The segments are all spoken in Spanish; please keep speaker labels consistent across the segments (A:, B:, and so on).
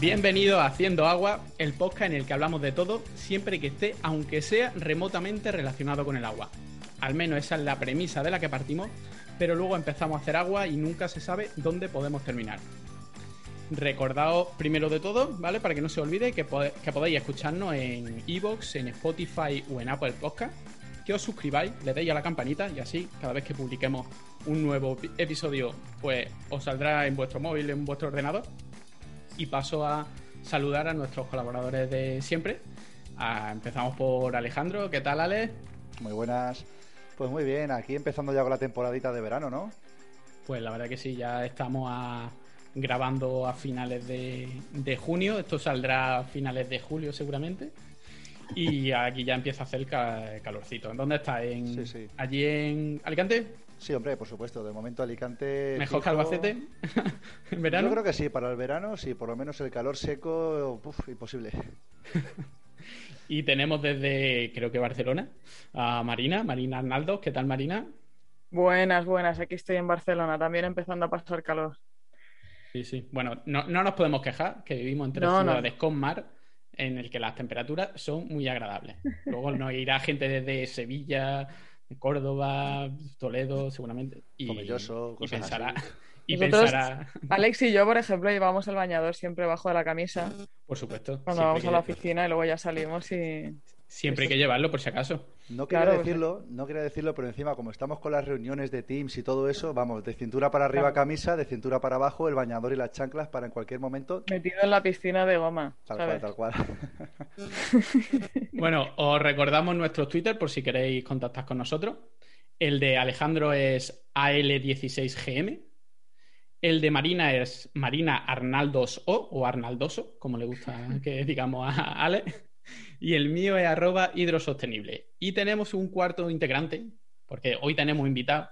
A: Bienvenido a Haciendo Agua, el podcast en el que hablamos de todo, siempre que esté, aunque sea remotamente relacionado con el agua. Al menos esa es la premisa de la que partimos, pero luego empezamos a hacer agua y nunca se sabe dónde podemos terminar. Recordaos primero de todo, ¿vale? Para que no se olvide que, podéis escucharnos en Evox, en Spotify o en Apple Podcast. Que os suscribáis, le deis a la campanita y así cada vez que publiquemos un nuevo episodio, pues os saldrá en vuestro móvil, en vuestro ordenador. Y paso a saludar a nuestros colaboradores de siempre. Ah, empezamos por Alejandro. ¿Qué tal, Ale?
B: Muy buenas. Pues muy bien, aquí empezando ya con la temporadita de verano, ¿no?
A: Pues la verdad que sí, ya estamos a grabando a finales de, junio. Esto saldrá a finales de julio seguramente. Y aquí ya empieza a hacer calorcito. ¿En dónde está? ¿En, ¿Allí en Alicante?
B: Sí, hombre, por supuesto. De momento Alicante...
A: ¿Mejor que Albacete en verano?
B: Yo creo que sí, para el verano sí, por lo menos el calor seco, uf, imposible.
A: y tenemos desde, creo que Barcelona, a Marina, Marina Arnaldo. ¿Qué tal, Marina?
C: Buenas, buenas. Aquí estoy en Barcelona, también empezando a pasar calor.
A: Sí, sí. Bueno, no, nos podemos quejar que vivimos entre ciudades con mar en el que las temperaturas son muy agradables. Luego nos irá gente desde Sevilla, Córdoba, Toledo, seguramente. Y, y pensará. Y pensará...
C: Alex y yo, por ejemplo, llevamos el bañador siempre bajo de la camisa.
A: Por supuesto.
C: Cuando vamos a la oficina y luego ya salimos y
A: Siempre hay que llevarlo, por si acaso.
B: No quería decirlo, no quería decirlo, pero encima, como estamos con las reuniones de Teams y todo eso, vamos, de cintura para arriba camisa, de cintura para abajo el bañador y las chanclas para en cualquier momento.
C: Metido en la piscina de goma.
B: Tal cual, tal cual.
A: bueno, os recordamos nuestro Twitter por si queréis contactar con nosotros. El de Alejandro es AL16GM. El de Marina es Marina Arnaldos O o Arnaldoso, como le gusta que digamos a Ale y el mío es arroba hidrosostenible. Y tenemos un cuarto integrante, porque hoy tenemos invitado.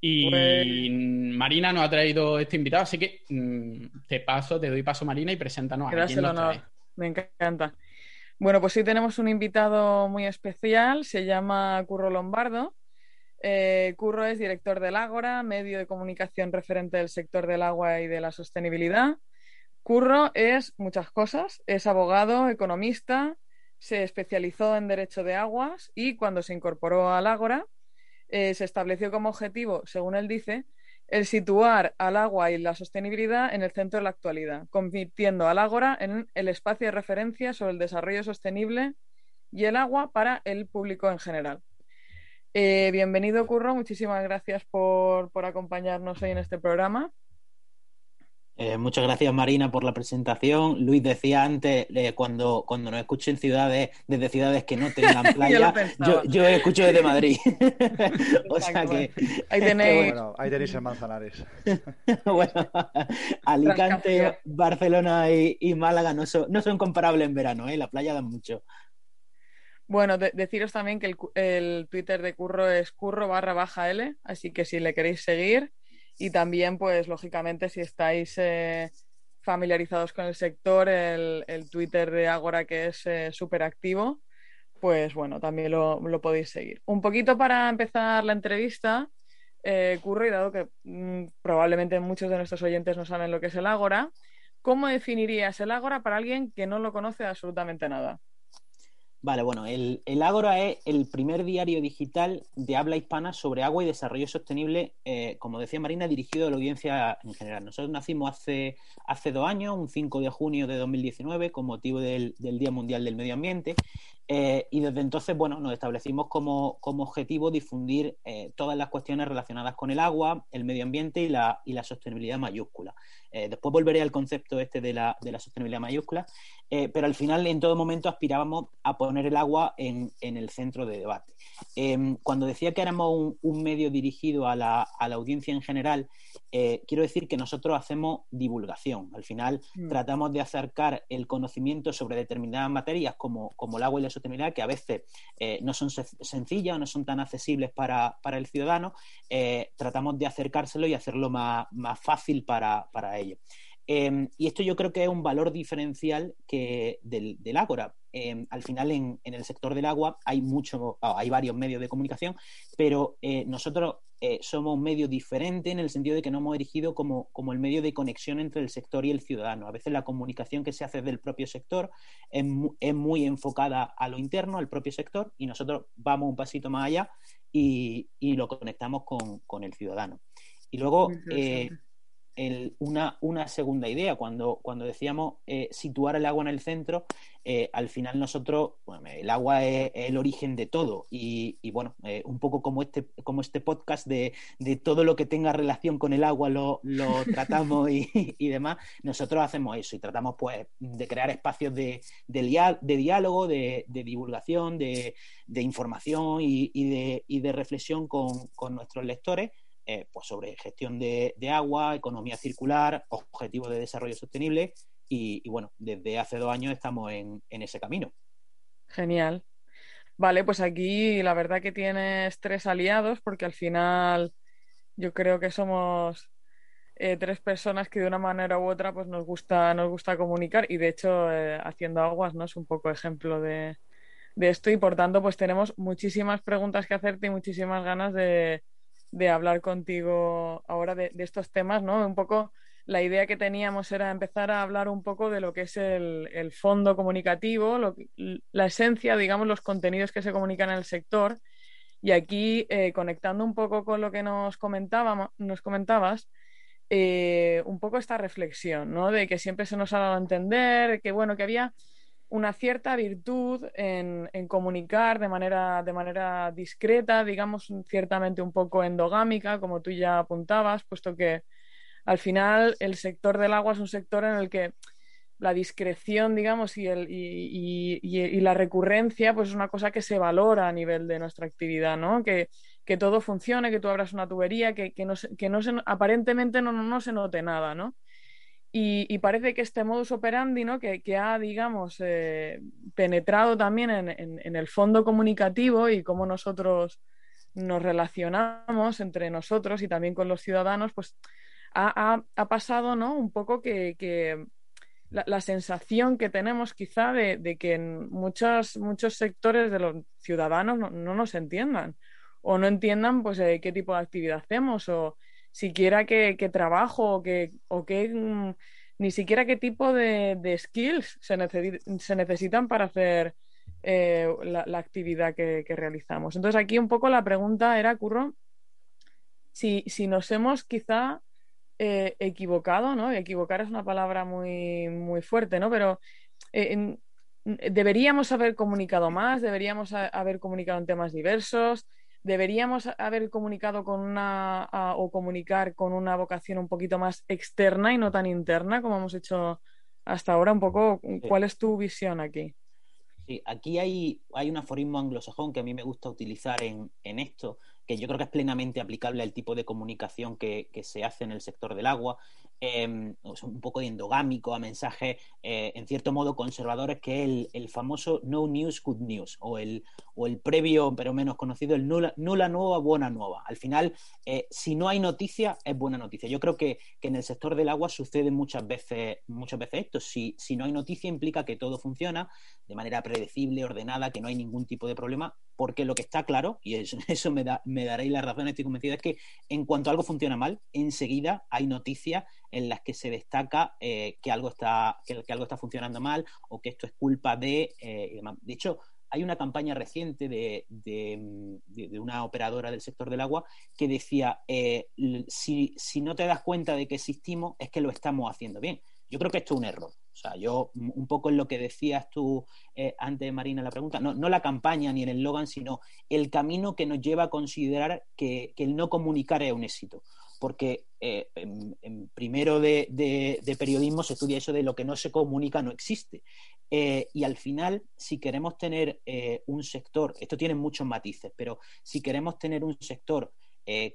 A: Y pues- Marina nos ha traído este invitado, así que mm, te paso, te doy paso Marina y preséntanos a quién nos
C: Me encanta. Bueno, pues sí tenemos un invitado muy especial, se llama Curro Lombardo. Eh, Curro es director del Ágora, medio de comunicación referente del sector del agua y de la sostenibilidad. Curro es muchas cosas, es abogado, economista, se especializó en Derecho de Aguas y cuando se incorporó al Ágora eh, se estableció como objetivo, según él dice, el situar al agua y la sostenibilidad en el centro de la actualidad, convirtiendo al Ágora en el espacio de referencia sobre el desarrollo sostenible y el agua para el público en general. Eh, bienvenido, Curro. Muchísimas gracias por acompañarnos hoy en este programa.
D: Eh, muchas gracias Marina por la presentación. Luis decía antes, eh, cuando, cuando nos escuchen ciudades, desde ciudades que no tengan playa, yo, yo, escucho desde Madrid. o sea que...
B: Ahí tenéis... ahí tenéis el Manzanares.
D: bueno, Alicante, Barcelona y, Málaga no son, no son comparables en verano, ¿eh? la playa da mucho.
C: Bueno, deciros también que el, el, Twitter de Curro es curro barra baja L, así que si le queréis seguir y también, pues, lógicamente, si estáis eh, familiarizados con el sector, el, Twitter de Agora, que es eh, súper activo, pues bueno, también lo, podéis seguir. Un poquito para empezar la entrevista, eh, Curro, y dado que mm, probablemente muchos de nuestros oyentes no saben lo que es el Ágora, ¿cómo definirías el Ágora para alguien que no lo conoce absolutamente nada?
D: Vale, bueno, el, el, Ágora es el primer diario digital de habla hispana sobre agua y desarrollo sostenible, eh, como decía Marina, dirigido a la audiencia en general. Nosotros nacimos hace, hace dos años, un 5 de junio de 2019, con motivo del, del Día Mundial del Medio Ambiente, eh, y desde entonces, bueno, nos establecimos como, objetivo difundir eh, todas las cuestiones relacionadas con el agua, el medio ambiente y la, y la sostenibilidad mayúscula. Después volveré al concepto este de la, de la sostenibilidad mayúscula, pero al final en todo momento aspirábamos a poner el agua en, el centro de debate. Em, cuando decía que éramos un, medio dirigido a la, a la, audiencia en general, quiero decir que nosotros hacemos divulgación. Al final mm. tratamos de acercar el conocimiento sobre determinadas materias como, como el agua y la sostenibilidad que a veces eh, no son sencillas o no son tan accesibles para, el ciudadano, eh, tratamos de acercárselo y hacerlo más, fácil para, para ellos. Em, y esto yo creo que es un valor diferencial que del, del Ágora, em, al final en, el sector del agua hay mucho, ah, hay varios medios de comunicación, pero eh, nosotros eh, somos un medio diferente en el sentido de que no hemos erigido como, como, el medio de conexión entre el sector y el ciudadano. A veces la comunicación que se hace del propio sector es, muy enfocada a lo interno, al propio sector, y nosotros vamos un pasito más allá y, lo conectamos con, el ciudadano. Y luego, una, una, segunda idea. Cuando, cuando decíamos eh, situar el agua en el centro, eh, al final nosotros, el agua es, el origen de todo. Y, bueno, eh, un poco como este, como este podcast de, todo lo que tenga relación con el agua lo, tratamos y, demás, nosotros hacemos eso y tratamos pues de crear espacios de, de, de diálogo, de, divulgación, de, información y, de, reflexión con, con nuestros lectores eh, pues sobre gestión de, agua, economía circular, objetivos de desarrollo sostenible y, bueno, desde hace dos años estamos en, ese camino.
C: Genial. Vale, pues aquí la verdad que tienes tres aliados porque al final yo creo que somos eh, tres personas que de una manera u otra pues nos gusta, nos gusta comunicar y de hecho eh, haciendo aguas no es un poco ejemplo de, de, esto y por tanto pues tenemos muchísimas preguntas que hacerte y muchísimas ganas de, de hablar contigo ahora de, estos temas, ¿no? Un poco la idea que teníamos era empezar a hablar un poco de lo que es el, fondo comunicativo, la esencia, digamos, los contenidos que se comunican en el sector. Y aquí, eh, conectando un poco con lo que nos, comentábamos, nos comentabas, eh, un poco esta reflexión, ¿no? De que siempre se nos ha dado a entender que, bueno, que había una cierta virtud en, comunicar de manera, de manera discreta, digamos, ciertamente un poco endogámica, como tú ya apuntabas, puesto que al final el sector del agua es un sector en el que la discreción, digamos, y, la recurrencia, pues es una cosa que se valora a nivel de nuestra actividad, ¿no? Que, todo funcione, que tú abras una tubería, que, no, que no se, aparentemente no, no se note nada, ¿no? Y, parece que este modus operandi, ¿no? que, ha, digamos, eh, penetrado también en, el fondo comunicativo y cómo nosotros nos relacionamos entre nosotros y también con los ciudadanos, pues ha, pasado ¿no? un poco que, la, sensación que tenemos quizá de, que en muchos, muchos sectores de los ciudadanos no, nos entiendan o no entiendan pues, eh, qué tipo de actividad hacemos o siquiera qué, trabajo o qué, o qué mm, ni siquiera qué tipo de, skills se, se, necesitan para hacer eh, la, actividad que, realizamos. Entonces aquí un poco la pregunta era, Curro, si, nos hemos quizá eh, equivocado, ¿no? Equivocar es una palabra muy, muy fuerte, ¿no? Pero eh, deberíamos haber comunicado más, deberíamos haber comunicado en temas diversos, deberíamos haber comunicado con una o comunicar con una vocación un poquito más externa y no tan interna como hemos hecho hasta ahora. Un poco, ¿cuál es tu visión aquí?
D: Sí, aquí hay, hay un aforismo anglosajón que a mí me gusta utilizar en, en esto, que yo creo que es plenamente aplicable al tipo de comunicación que, se hace en el sector del agua, em, un poco endogámico, a mensajes eh, en cierto modo conservadores, que es el, famoso no news, good news, o el, o el previo, pero menos conocido, el nula, nula nueva, buena nueva. Al final, eh, si no hay noticia, es buena noticia. Yo creo que, en el sector del agua sucede muchas veces, muchas veces esto. Si, si no hay noticia, implica que todo funciona de manera predecible, ordenada, que no hay ningún tipo de problema, porque lo que está claro, y eso, eso me, da, me daréis la razón, estoy convencida, es que en cuanto algo funciona mal, enseguida hay noticias en las que se destaca eh, que, algo está, que, algo está funcionando mal o que esto es culpa de... Eh, de hecho, hay una campaña reciente de, de, una operadora del sector del agua que decía, eh, si, si no te das cuenta de que existimos, es que lo estamos haciendo bien. Yo creo que esto es un error. O sea, yo un poco en lo que decías tú eh, antes, Marina, la pregunta, no, no, la campaña ni el eslogan, sino el camino que nos lleva a considerar que, el no comunicar es un éxito. Porque eh, en, primero de, periodismo se estudia eso de lo que no se comunica no existe. Eh, y al final, si queremos tener un sector, esto tiene muchos matices, pero si queremos tener un sector eh,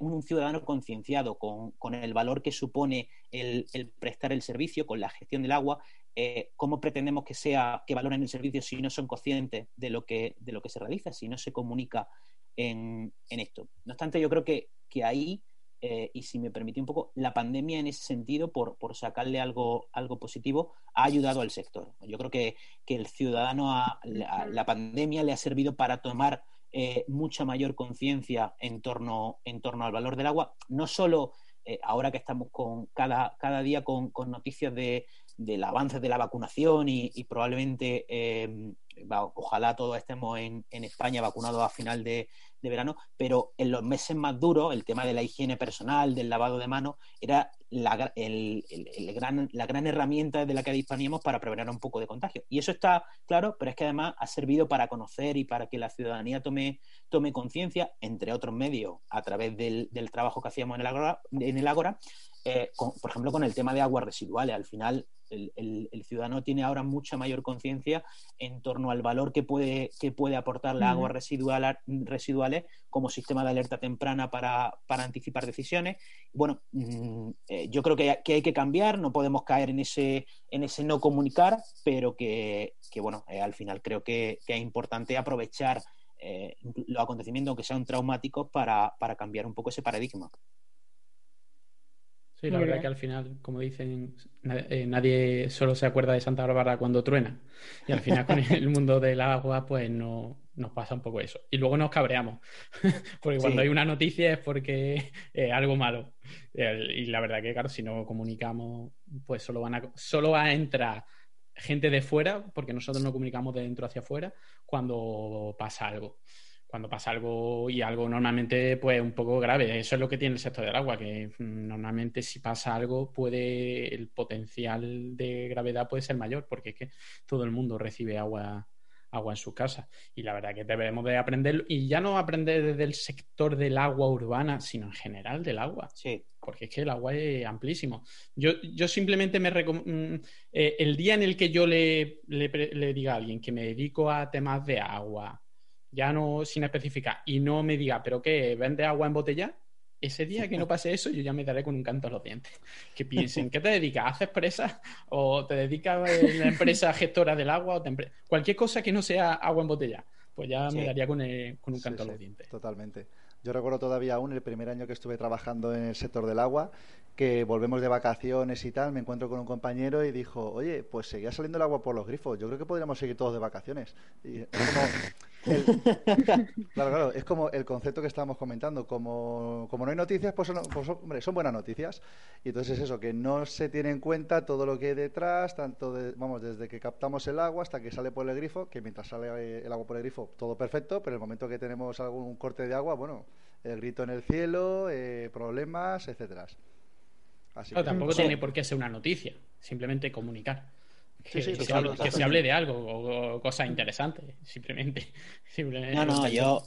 D: un ciudadano concienciado con, el valor que supone el, prestar el servicio, con la gestión del agua, eh, ¿cómo pretendemos que sea, que valoren el servicio si no son conscientes de lo que, de lo que se realiza, si no se comunica en, esto? No obstante, yo creo que, ahí eh, y si me permite un poco, la pandemia en ese sentido, por, por sacarle algo, algo positivo, ha ayudado al sector. Yo creo que, que el ciudadano, la, pandemia le ha servido para tomar eh, mucha mayor conciencia en torno, en torno al valor del agua, no solo eh, ahora que estamos con cada, cada día con, con noticias de, del avance de la vacunación y, probablemente, eh, ojalá todos estemos en, España vacunados a final de, verano, pero en los meses más duros, el tema de la higiene personal, del lavado de manos, era la, gran, herramienta de la que disponíamos para prevenir un poco de contagio. Y eso está claro, pero es que además ha servido para conocer y para que la ciudadanía tome, conciencia, entre otros medios, a través del, trabajo que hacíamos en el Ágora, en el Ágora eh, por ejemplo, con el tema de aguas residuales. Al final, el, ciudadano tiene ahora mucha mayor conciencia en torno al valor que puede, que puede aportar las aguas residuales como sistema de alerta temprana para, anticipar decisiones. Bueno, mm, eh, yo creo que, hay que cambiar, no podemos caer en ese, en ese no comunicar, pero que, bueno, eh, al final creo que, es importante aprovechar los acontecimientos, aunque sean traumáticos, para cambiar un poco ese paradigma.
A: Sí, la verdad que al final, como dicen, eh, nadie solo se acuerda de Santa Bárbara cuando truena. Y al final con el mundo del agua, pues no, nos pasa un poco eso. Y luego nos cabreamos, porque cuando hay una noticia es porque es algo malo. Y la verdad que, claro, si no comunicamos, pues solo, van a, solo va a entrar gente de fuera, porque nosotros no comunicamos de dentro hacia afuera, cuando pasa algo cuando pasa algo y algo normalmente pues un poco grave. Eso es lo que tiene el sector del agua, que mm, normalmente si pasa algo puede el potencial de gravedad puede ser mayor porque es que todo el mundo recibe agua agua en su casa. Y la verdad que debemos de aprender y ya no aprender desde el sector del agua urbana sino en general del agua.
D: Sí.
A: Porque es que el agua es amplísimo. Yo, yo simplemente me mm, eh, el día en el que yo le, le diga a alguien que me dedico a temas de agua ya no sin especificar, y no me diga, ¿pero qué? ¿Vende agua en botella? Ese día que no pase eso, yo ya me daré con un canto a los dientes. Que piensen, ¿qué te dedicas? ¿Haces presas? ¿O te dedicas a la empresa gestora del agua? O Cualquier cosa que no sea agua en botella, pues ya me daría con, con un canto a los dientes.
B: Totalmente. Yo recuerdo todavía aún el primer año que estuve trabajando en el sector del agua, que volvemos de vacaciones y tal, me encuentro con un compañero y dijo, oye, pues seguía saliendo el agua por los grifos, yo creo que podríamos seguir todos de vacaciones. Y es como claro, claro, es como el concepto que estábamos comentando, como, como no hay noticias, pues, son, pues, hombre, son buenas noticias. Y entonces es eso, que no se tiene en cuenta todo lo que hay detrás, tanto de, vamos, desde que captamos el agua hasta que sale por el grifo, que mientras sale el agua por el grifo, todo perfecto, pero en el momento que tenemos algún corte de agua, bueno, el grito en el cielo, eh, problemas, etcétera.
A: tampoco tiene por qué ser una noticia, simplemente comunicar. Que, se, hable, de algo o, cosas interesantes, simplemente,
D: No, no, yo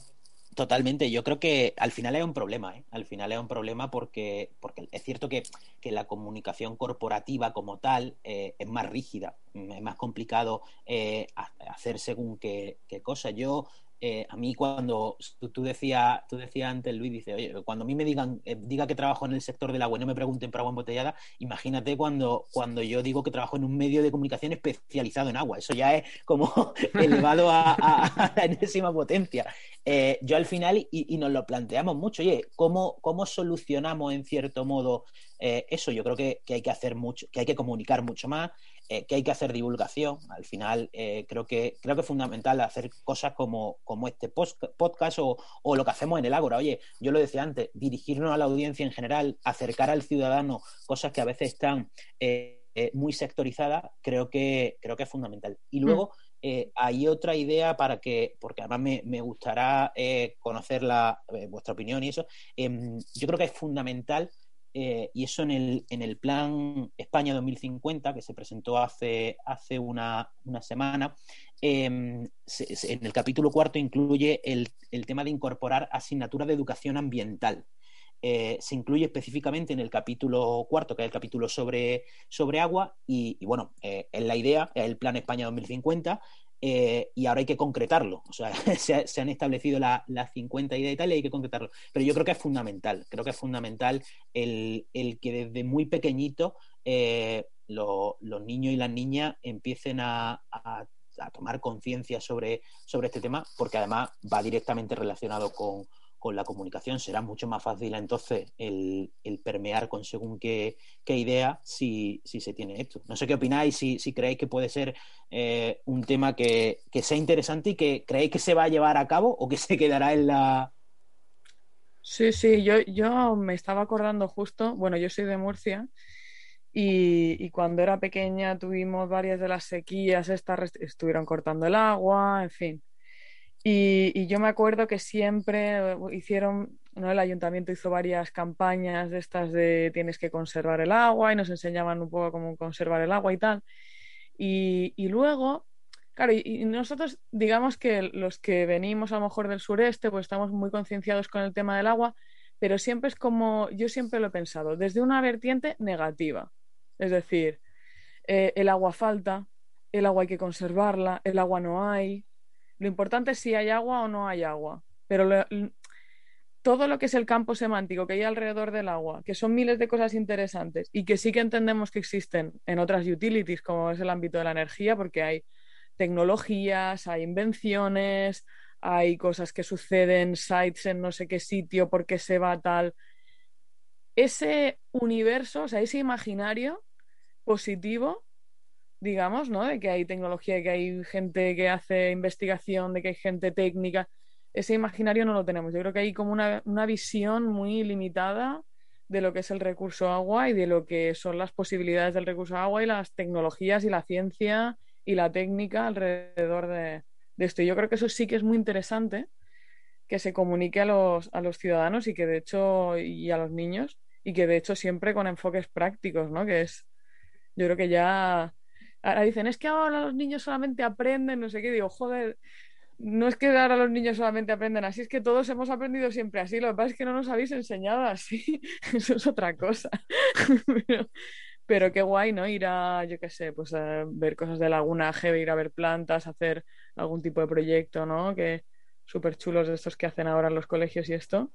D: totalmente. Yo creo que al final es un problema, ¿eh? Al final es un problema porque, porque es cierto que, que la comunicación corporativa como tal eh, es más rígida, es más complicado eh, hacer según qué, qué cosa. Yo eh, a mí cuando tú, decías tú decía antes, Luis, dice, oye, cuando a mí me digan, eh, diga que trabajo en el sector del agua y no me pregunten por agua embotellada, imagínate cuando, cuando yo digo que trabajo en un medio de comunicación especializado en agua. Eso ya es como elevado a, la enésima potencia. Eh, yo al final, y, nos lo planteamos mucho, oye, ¿cómo, cómo solucionamos en cierto modo eso? Yo creo que, que hay que hacer mucho, que hay que comunicar mucho más, eh, que hay que hacer divulgación. Al final, eh, creo, que, creo que es fundamental hacer cosas como, como este podcast o, o, lo que hacemos en el Ágora. Oye, yo lo decía antes, dirigirnos a la audiencia en general, acercar al ciudadano cosas que a veces están eh, muy sectorizadas, creo que, creo que es fundamental. Y luego. Mm. hay otra idea para que, porque además me, me gustará conocer la, vuestra opinión y eso, em, yo creo que es fundamental eh, y eso en el, en el plan España 2050, que se presentó hace, hace una, semana, em, en el capítulo cuarto incluye el, tema de incorporar asignaturas de educación ambiental. Eh, se incluye específicamente en el capítulo cuarto, que es el capítulo sobre, sobre agua, y, bueno, eh, en la idea, el Plan España 2050, eh, y ahora hay que concretarlo. O sea, se, han establecido las 50 ideas y tal, y hay que concretarlo. Pero yo creo que es fundamental, creo que es fundamental el, que desde muy pequeñito eh, los niños y las niñas empiecen a, tomar conciencia sobre, sobre este tema, porque además va directamente relacionado con, con la comunicación será mucho más fácil entonces el, permear con según qué, idea si, se tiene esto. No sé qué opináis, si, si creéis que puede ser eh, un tema que, sea interesante y que creéis que se va a llevar a cabo o que se quedará en la...
C: Sí, sí, yo, yo me estaba acordando justo, bueno, yo soy de Murcia y, y, cuando era pequeña tuvimos varias de las sequías, estas estuvieron cortando el agua, en fin. Y, yo me acuerdo que siempre hicieron, ¿no? el ayuntamiento hizo varias campañas de estas de tienes que conservar el agua y nos enseñaban un poco cómo conservar el agua y tal. Y, y luego, claro, y, nosotros digamos que los que venimos a lo mejor del sureste, pues estamos muy concienciados con el tema del agua, pero siempre es como, yo siempre lo he pensado, desde una vertiente negativa. Es decir, eh, el agua falta, el agua hay que conservarla, el agua no hay, lo importante es si hay agua o no hay agua. Pero todo lo que es el campo semántico que hay alrededor del agua, que son miles de cosas interesantes y que sí que entendemos que existen en otras utilities, como es el ámbito de la energía, porque hay tecnologías, hay invenciones, hay cosas que suceden, sites en no sé qué sitio, porque se va tal. Ese universo, o sea, ese imaginario positivo digamos, ¿no? De que hay tecnología, que hay gente que hace investigación, de que hay gente técnica. Ese imaginario no lo tenemos. Yo creo que hay como una, visión muy limitada de lo que es el recurso agua y de lo que son las posibilidades del recurso agua y las tecnologías y la ciencia y la técnica alrededor de, esto. Y yo creo que eso sí que es muy interesante que se comunique a los, a los ciudadanos y que de hecho y a los niños y que de hecho siempre con enfoques prácticos, ¿no? Que es, yo creo que ya Ahora dicen, es que ahora los niños solamente aprenden, no sé qué, digo, joder, no es que ahora los niños solamente aprenden así, es que todos hemos aprendido siempre así, lo que pasa es que no nos habéis enseñado así, eso es otra cosa. pero, qué guay, ¿no? Ir a, yo qué sé, pues a ver cosas de lagunaje, ir a ver plantas, hacer algún tipo de proyecto, ¿no? Que súper chulos de estos que hacen ahora en los colegios y esto,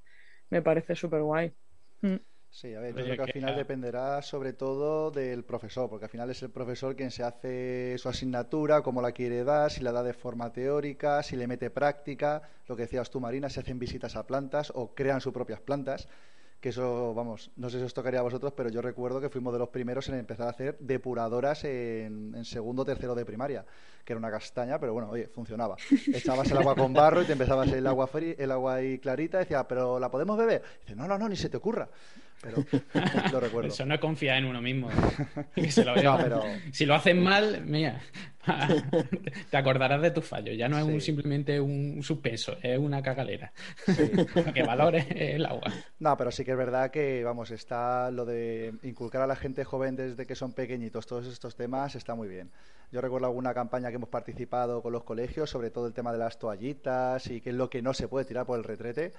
C: me parece súper guay. Mm.
B: Sí, a ver, yo creo que al final dependerá sobre todo del profesor, porque al final es el profesor quien se hace su asignatura, cómo la quiere dar, si la da de forma teórica, si le mete práctica, lo que decías tú, Marina, si hacen visitas a plantas o crean sus propias plantas, que eso, vamos, no sé si os tocaría a vosotros, pero yo recuerdo que fuimos de los primeros en empezar a hacer depuradoras en, en segundo o tercero de primaria, que era una castaña, pero bueno, oye, funcionaba. Echabas el agua con barro y te empezabas el agua, el agua ahí clarita, y decía, pero ¿la podemos beber? dice, no, no, no, ni se te ocurra pero lo recuerdo.
A: Eso no es confiar en uno mismo. Si lo hacen mal, mira, te acordarás de tus fallos. Ya no es simplemente un suspenso, es una cagalera. que valores el agua.
B: No, pero sí que es verdad que, vamos, está lo de inculcar a la gente joven desde que son pequeñitos todos estos temas, está muy bien. Yo recuerdo alguna campaña que hemos participado con los colegios sobre todo el tema de las toallitas y qué es lo que no se puede tirar por el retrete.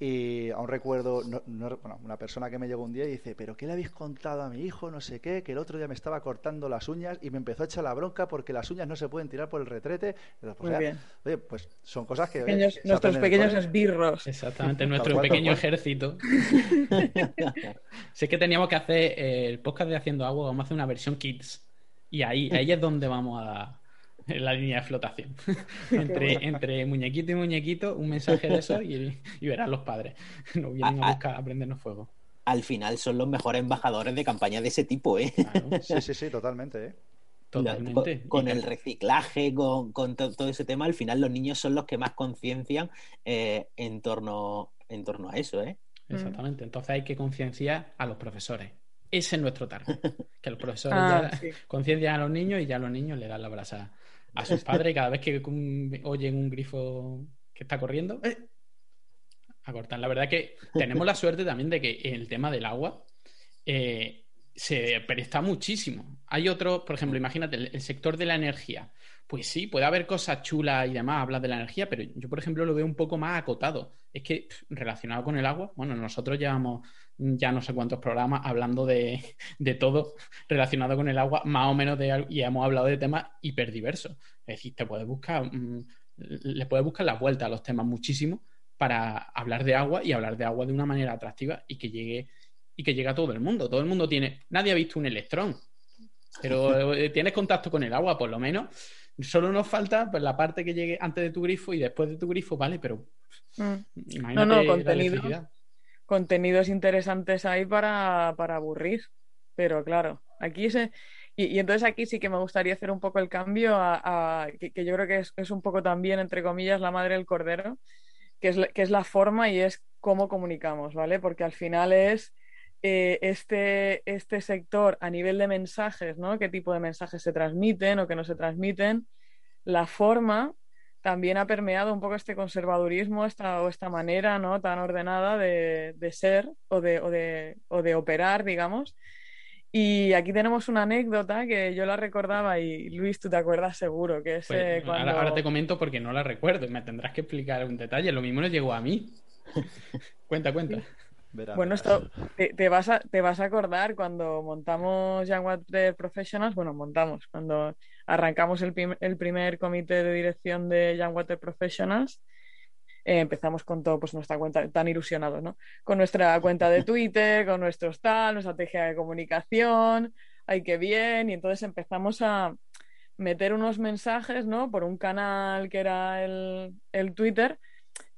B: Y aún recuerdo una persona que me llegó un día y dice, pero ¿qué le habéis contado a mi hijo? No sé qué, que el otro día me estaba cortando las uñas y me empezó a echar la bronca porque las uñas no se pueden tirar por el retrete. Pues, Muy bien. Oye, pues son cosas que...
C: nuestros pequeños esbirros.
A: Exactamente, nuestro pequeño ejército. sé que teníamos que hacer el podcast de Haciendo Agua, vamos a hacer una versión kids. Y ahí, ahí es donde vamos a la línea de flotación. entre, entre muñequito y muñequito, un mensaje de eso y, y verán los padres. Nos vienen a, buscar a prendernos fuego.
D: Al final son los mejores embajadores de campaña de ese tipo, ¿eh?
B: Sí, sí, sí, totalmente, ¿eh?
D: Totalmente. Con, el reciclaje, con, todo ese tema, al final los niños son los que más conciencian eh, en, torno, en torno a eso, ¿eh?
A: Exactamente. Entonces hay que concienciar a los profesores. Ese es nuestro target. Que los profesores ah, conciencian a los niños y ya a los niños le dan la brasa a sus padres cada vez que oyen un grifo que está corriendo, eh, a cortar. La verdad que tenemos la suerte también de que el tema del agua eh, se presta muchísimo. Hay otro, por ejemplo, imagínate, el, sector de la energía. Pues sí, puede haber cosas chulas y demás, hablas de la energía, pero yo, por ejemplo, lo veo un poco más acotado. Es que relacionado con el agua, bueno, nosotros llevamos ya no sé cuántos programas hablando de, todo relacionado con el agua, más o menos de y hemos hablado de temas hiperdiversos. Es decir, te puedes buscar, mm, le puedes buscar la vuelta a los temas muchísimo para hablar de agua y hablar de agua de una manera atractiva y que llegue y que llegue a todo el mundo. Todo el mundo tiene, nadie ha visto un electrón, pero eh, tienes contacto con el agua, por lo menos Solo nos falta pues, la parte que llegue antes de tu grifo y después de tu grifo, ¿vale? Pero
C: Mm.
A: imagínate
C: No, no,
A: la
C: contenido. Contenidos interesantes ahí para, para aburrir. Pero claro, aquí se. Y, entonces aquí sí que me gustaría hacer un poco el cambio a, que yo creo que es, es un poco también, entre comillas, la madre del cordero, que es, la- que es la forma y es cómo comunicamos, ¿vale? Porque al final es eh, este, este sector a nivel de mensajes, ¿no? ¿Qué tipo de mensajes se transmiten o que no se transmiten? La forma también ha permeado un poco este conservadurismo esta, o esta manera ¿no? tan ordenada de, de ser o de, o, de, o de operar, digamos. Y aquí tenemos una anécdota que yo la recordaba y Luis, tú te acuerdas seguro, que es
A: Pues,
C: eh,
A: ahora-
C: cuando...
A: ahora, te comento porque no la recuerdo y me tendrás que explicar un detalle. Lo mismo nos llegó a mí. cuenta, cuenta.
C: Bueno, esto te, vas a, te vas a acordar cuando montamos Young Water Professionals, bueno, montamos, cuando arrancamos el, el primer comité de dirección de Young Water Professionals, eh, empezamos con todo, pues nuestra cuenta, tan ilusionados, ¿no? Con nuestra cuenta de Twitter, con nuestros tal, nuestra estrategia de comunicación, ay, qué bien, y entonces empezamos a meter unos mensajes, ¿no? Por un canal que era el, el Twitter,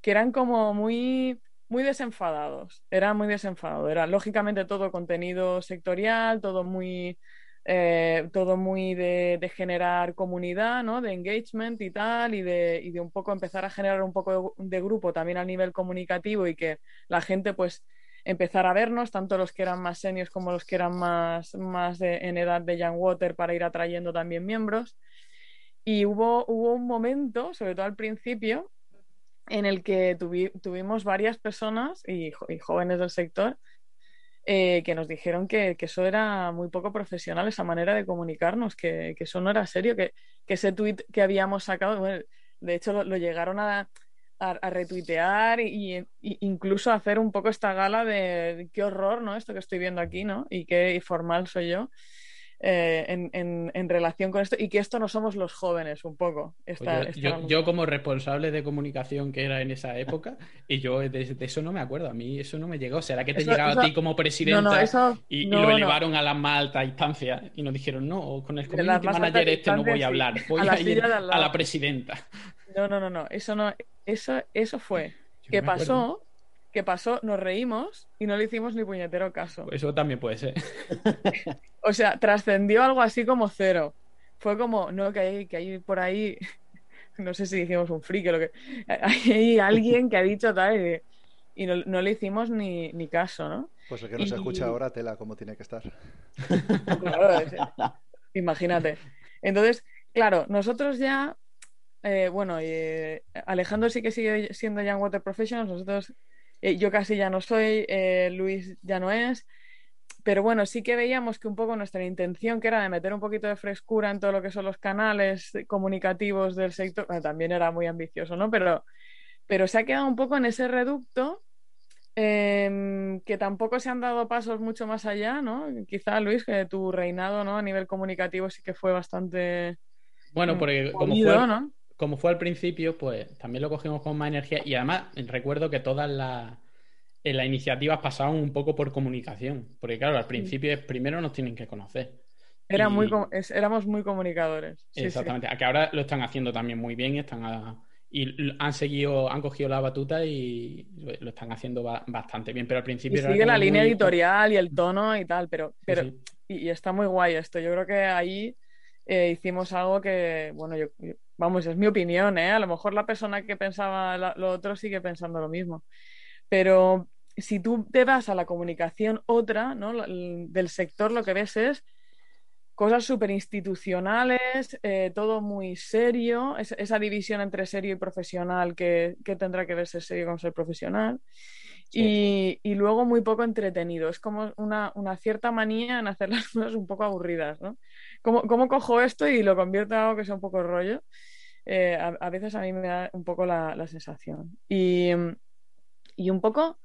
C: que eran como muy muy desenfadados, era muy desenfadado, era lógicamente todo contenido sectorial, todo muy, eh, todo muy de, generar comunidad, ¿no? de engagement y tal, y de, y de un poco empezar a generar un poco de, grupo también a nivel comunicativo y que la gente pues empezara a vernos, tanto los que eran más seniors como los que eran más, más en edad de Young Water para ir atrayendo también miembros. Y hubo, hubo un momento, sobre todo al principio, en el que tuvi- tuvimos varias personas y, y jóvenes del sector eh, que nos dijeron que, que eso era muy poco profesional, esa manera de comunicarnos, que, que eso no era serio, que, que ese tweet que habíamos sacado, bueno, de hecho lo, lo llegaron a, a, a retuitear y, y incluso a hacer un poco esta gala de qué horror, ¿no? Esto que estoy viendo aquí, ¿no? Y qué formal soy yo. Eh, en, en- en relación con esto y que esto no somos los jóvenes un poco. Esta-
A: Pues yo, yo- como responsable de comunicación que era en esa época, y yo de, de eso no me acuerdo, a mí eso no me llegó. ¿Será que te
C: Eso-
A: llegaba
C: eso-
A: a ti como presidenta
C: No, no, eso
A: y, lo elevaron a la más alta instancia y nos dijeron, no, con el community manager este no voy a hablar, voy
C: A
A: a, ir a
C: lado".
A: la presidenta.
C: No, no, no, no. Eso no, eso, eso fue.
A: Yo acuerdo.
C: pasó, que pasó, nos reímos y no le hicimos ni puñetero caso.
A: Eso también puede ser.
C: O sea, trascendió algo así como cero. Fue como, no, que hay, que hay por ahí, no sé si dijimos un friki o lo que. Hay alguien que ha dicho tal y, y no, no le hicimos ni, ni caso, ¿no?
B: Pues el que nos
C: y-
B: escucha ahora, tela, cómo tiene que estar.
C: Claro, es- Imagínate. Entonces, claro, nosotros ya, eh, bueno, eh, Alejandro sí que sigue siendo Young Water Professionals, nosotros, eh, yo casi ya no soy, eh, Luis ya no es, pero bueno, sí que veíamos que un poco nuestra intención, que era de meter un poquito de frescura en todo lo que son los canales comunicativos del sector, bueno, también era muy ambicioso, ¿no? Pero, pero se ha quedado un poco en ese reducto eh, que tampoco se han dado pasos mucho más allá, ¿no? Quizá, Luis, que tu reinado, ¿no? A nivel comunicativo sí que fue bastante
A: Bueno,
C: Mm,
A: porque como fue,
C: ¿no?
A: Como fue al principio, pues también lo cogimos con más energía y además recuerdo que todas las, en las iniciativas pasaban un poco por comunicación, porque claro, al principio es primero nos tienen que conocer.
C: Era
A: Y-
C: muy, com- es- éramos muy comunicadores. Sí, sí.
A: Exactamente, a que ahora lo están haciendo también muy bien, están a- y han seguido, han cogido la batuta y lo están haciendo ba- bastante bien, pero al principio
C: sigue la línea
A: muy-
C: editorial y el tono y tal, pero, pero
A: sí.
C: Y, y está muy guay esto. Yo creo que ahí eh, hicimos algo que, bueno, yo, yo- vamos, es mi opinión, ¿eh? A lo mejor la persona que pensaba lo otro sigue pensando lo mismo. Pero si tú te vas a la comunicación otra, ¿no? Del sector, lo que ves es cosas súper institucionales, eh, todo muy serio, es- esa división entre serio y profesional que, que tendrá que ver ser serio con ser profesional. Y, y luego muy poco entretenido. Es como una, una cierta manía en hacer las cosas un poco aburridas, ¿no? ¿Cómo, cómo cojo esto y lo convierto en algo que sea un poco rollo? Eh, a, veces a mí me da un poco la, la sensación. Y, y un poco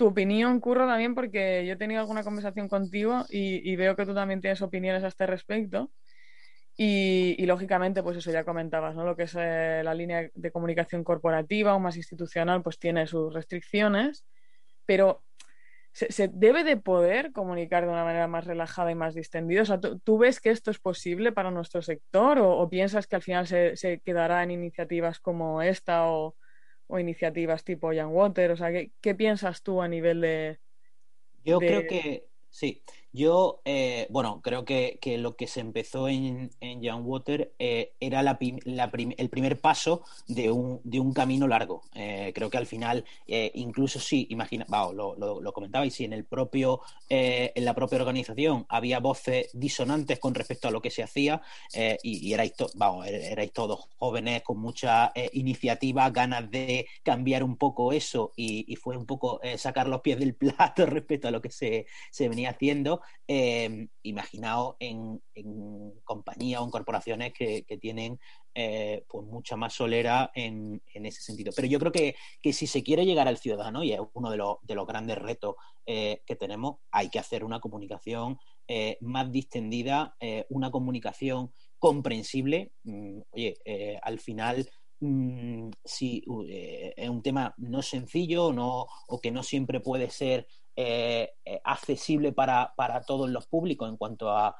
C: tu opinión, Curro, también, porque yo he tenido alguna conversación contigo y, veo que tú también tienes opiniones a este respecto. Y, y, lógicamente, pues eso ya comentabas, ¿no? Lo que es eh, la línea de comunicación corporativa o más institucional, pues tiene sus restricciones, pero se, debe de poder comunicar de una manera más relajada y más distendida. O sea, ¿tú, ves que esto es posible para nuestro sector o, piensas que al final se, quedará en iniciativas como esta o, iniciativas tipo Young Water? O sea, ¿qué, piensas tú a nivel de...
D: Yo creo que sí. Yo, eh, bueno, creo que, lo que se empezó en, en Young Water eh, era el primer paso de un, de un camino largo. Eh, creo que al final, incluso si, imagina, lo, lo, comentabais, si en el propio, en la propia organización había voces disonantes con respecto a lo que se hacía, y, erais, erais todos jóvenes con mucha iniciativa, ganas de cambiar un poco eso, y, fue un poco sacar los pies del plato respecto a lo que se, se venía haciendo. Em, imaginaos en, compañías o en corporaciones que, tienen eh, pues mucha más solera en, ese sentido. Pero yo creo que, si se quiere llegar al ciudadano, y es uno de los, grandes retos eh, que tenemos, hay que hacer una comunicación eh, más distendida, una comunicación comprensible. Mm, oye, al final mm, si es un tema no sencillo no, o que no siempre puede ser eh, eh, accesible para, todos los públicos en cuanto a,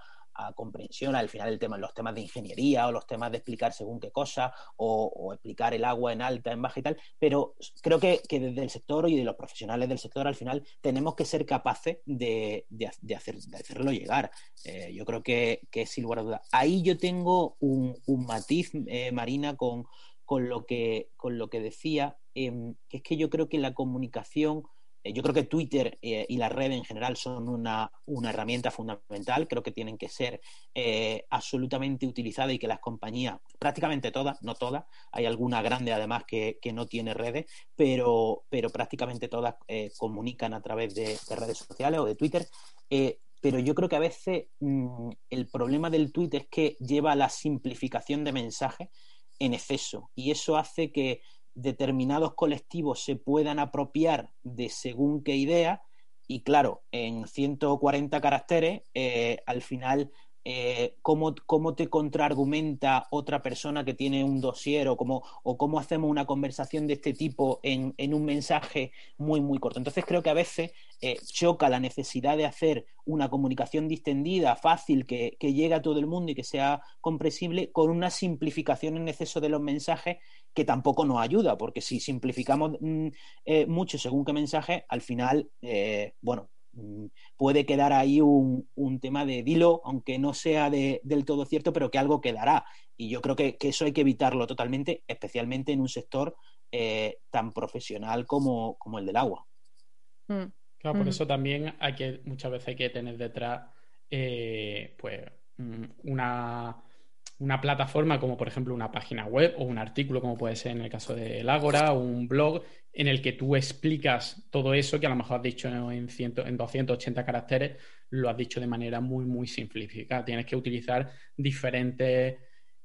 D: comprensión, al final los temas de ingeniería o los temas de explicar según qué cosa o, explicar el agua en alta, en baja y tal, pero creo que, desde el sector y de los profesionales del sector al final tenemos que ser capaces de, hacer, hacerlo llegar. Eh, yo creo que, que sin lugar a duda. Ahí yo tengo un, matiz, Marina, con, con, lo que, con lo que decía, em, que es que yo creo que la comunicación yo creo que Twitter eh, y la red en general son una, herramienta fundamental, creo que tienen que ser eh, absolutamente utilizadas y que las compañías, prácticamente todas, no todas, hay alguna grande además que, no tiene redes, pero, pero prácticamente todas comunican a través de, redes sociales o de Twitter. pero yo creo que a veces mm, el problema del Twitter es que lleva la simplificación de mensajes en exceso y eso hace que determinados colectivos se puedan apropiar de según qué idea y claro, en 140 caracteres, eh, al final, eh, ¿cómo, ¿cómo, te contraargumenta otra persona que tiene un dossier o cómo, o cómo hacemos una conversación de este tipo en, en, un mensaje muy, muy corto? Entonces creo que a veces eh, choca la necesidad de hacer una comunicación distendida, fácil, que, que llegue a todo el mundo y que sea comprensible, con una simplificación en exceso de los mensajes que tampoco nos ayuda, porque si simplificamos mm, eh, mucho según qué mensaje, al final, eh, bueno, mm, puede quedar ahí un, tema de dilo, aunque no sea del todo cierto, pero que algo quedará. Y yo creo que, eso hay que evitarlo totalmente, especialmente en un sector eh, tan profesional como, el del agua.
A: Mm. Claro, por eso también hay que, muchas veces hay que tener detrás, pues, una una plataforma como por ejemplo una página web o un artículo como puede ser en el caso del Ágora o un blog en el que tú explicas todo eso que a lo mejor has dicho en, en 280 caracteres, lo has dicho de manera muy, muy simplificada. Tienes que utilizar diferentes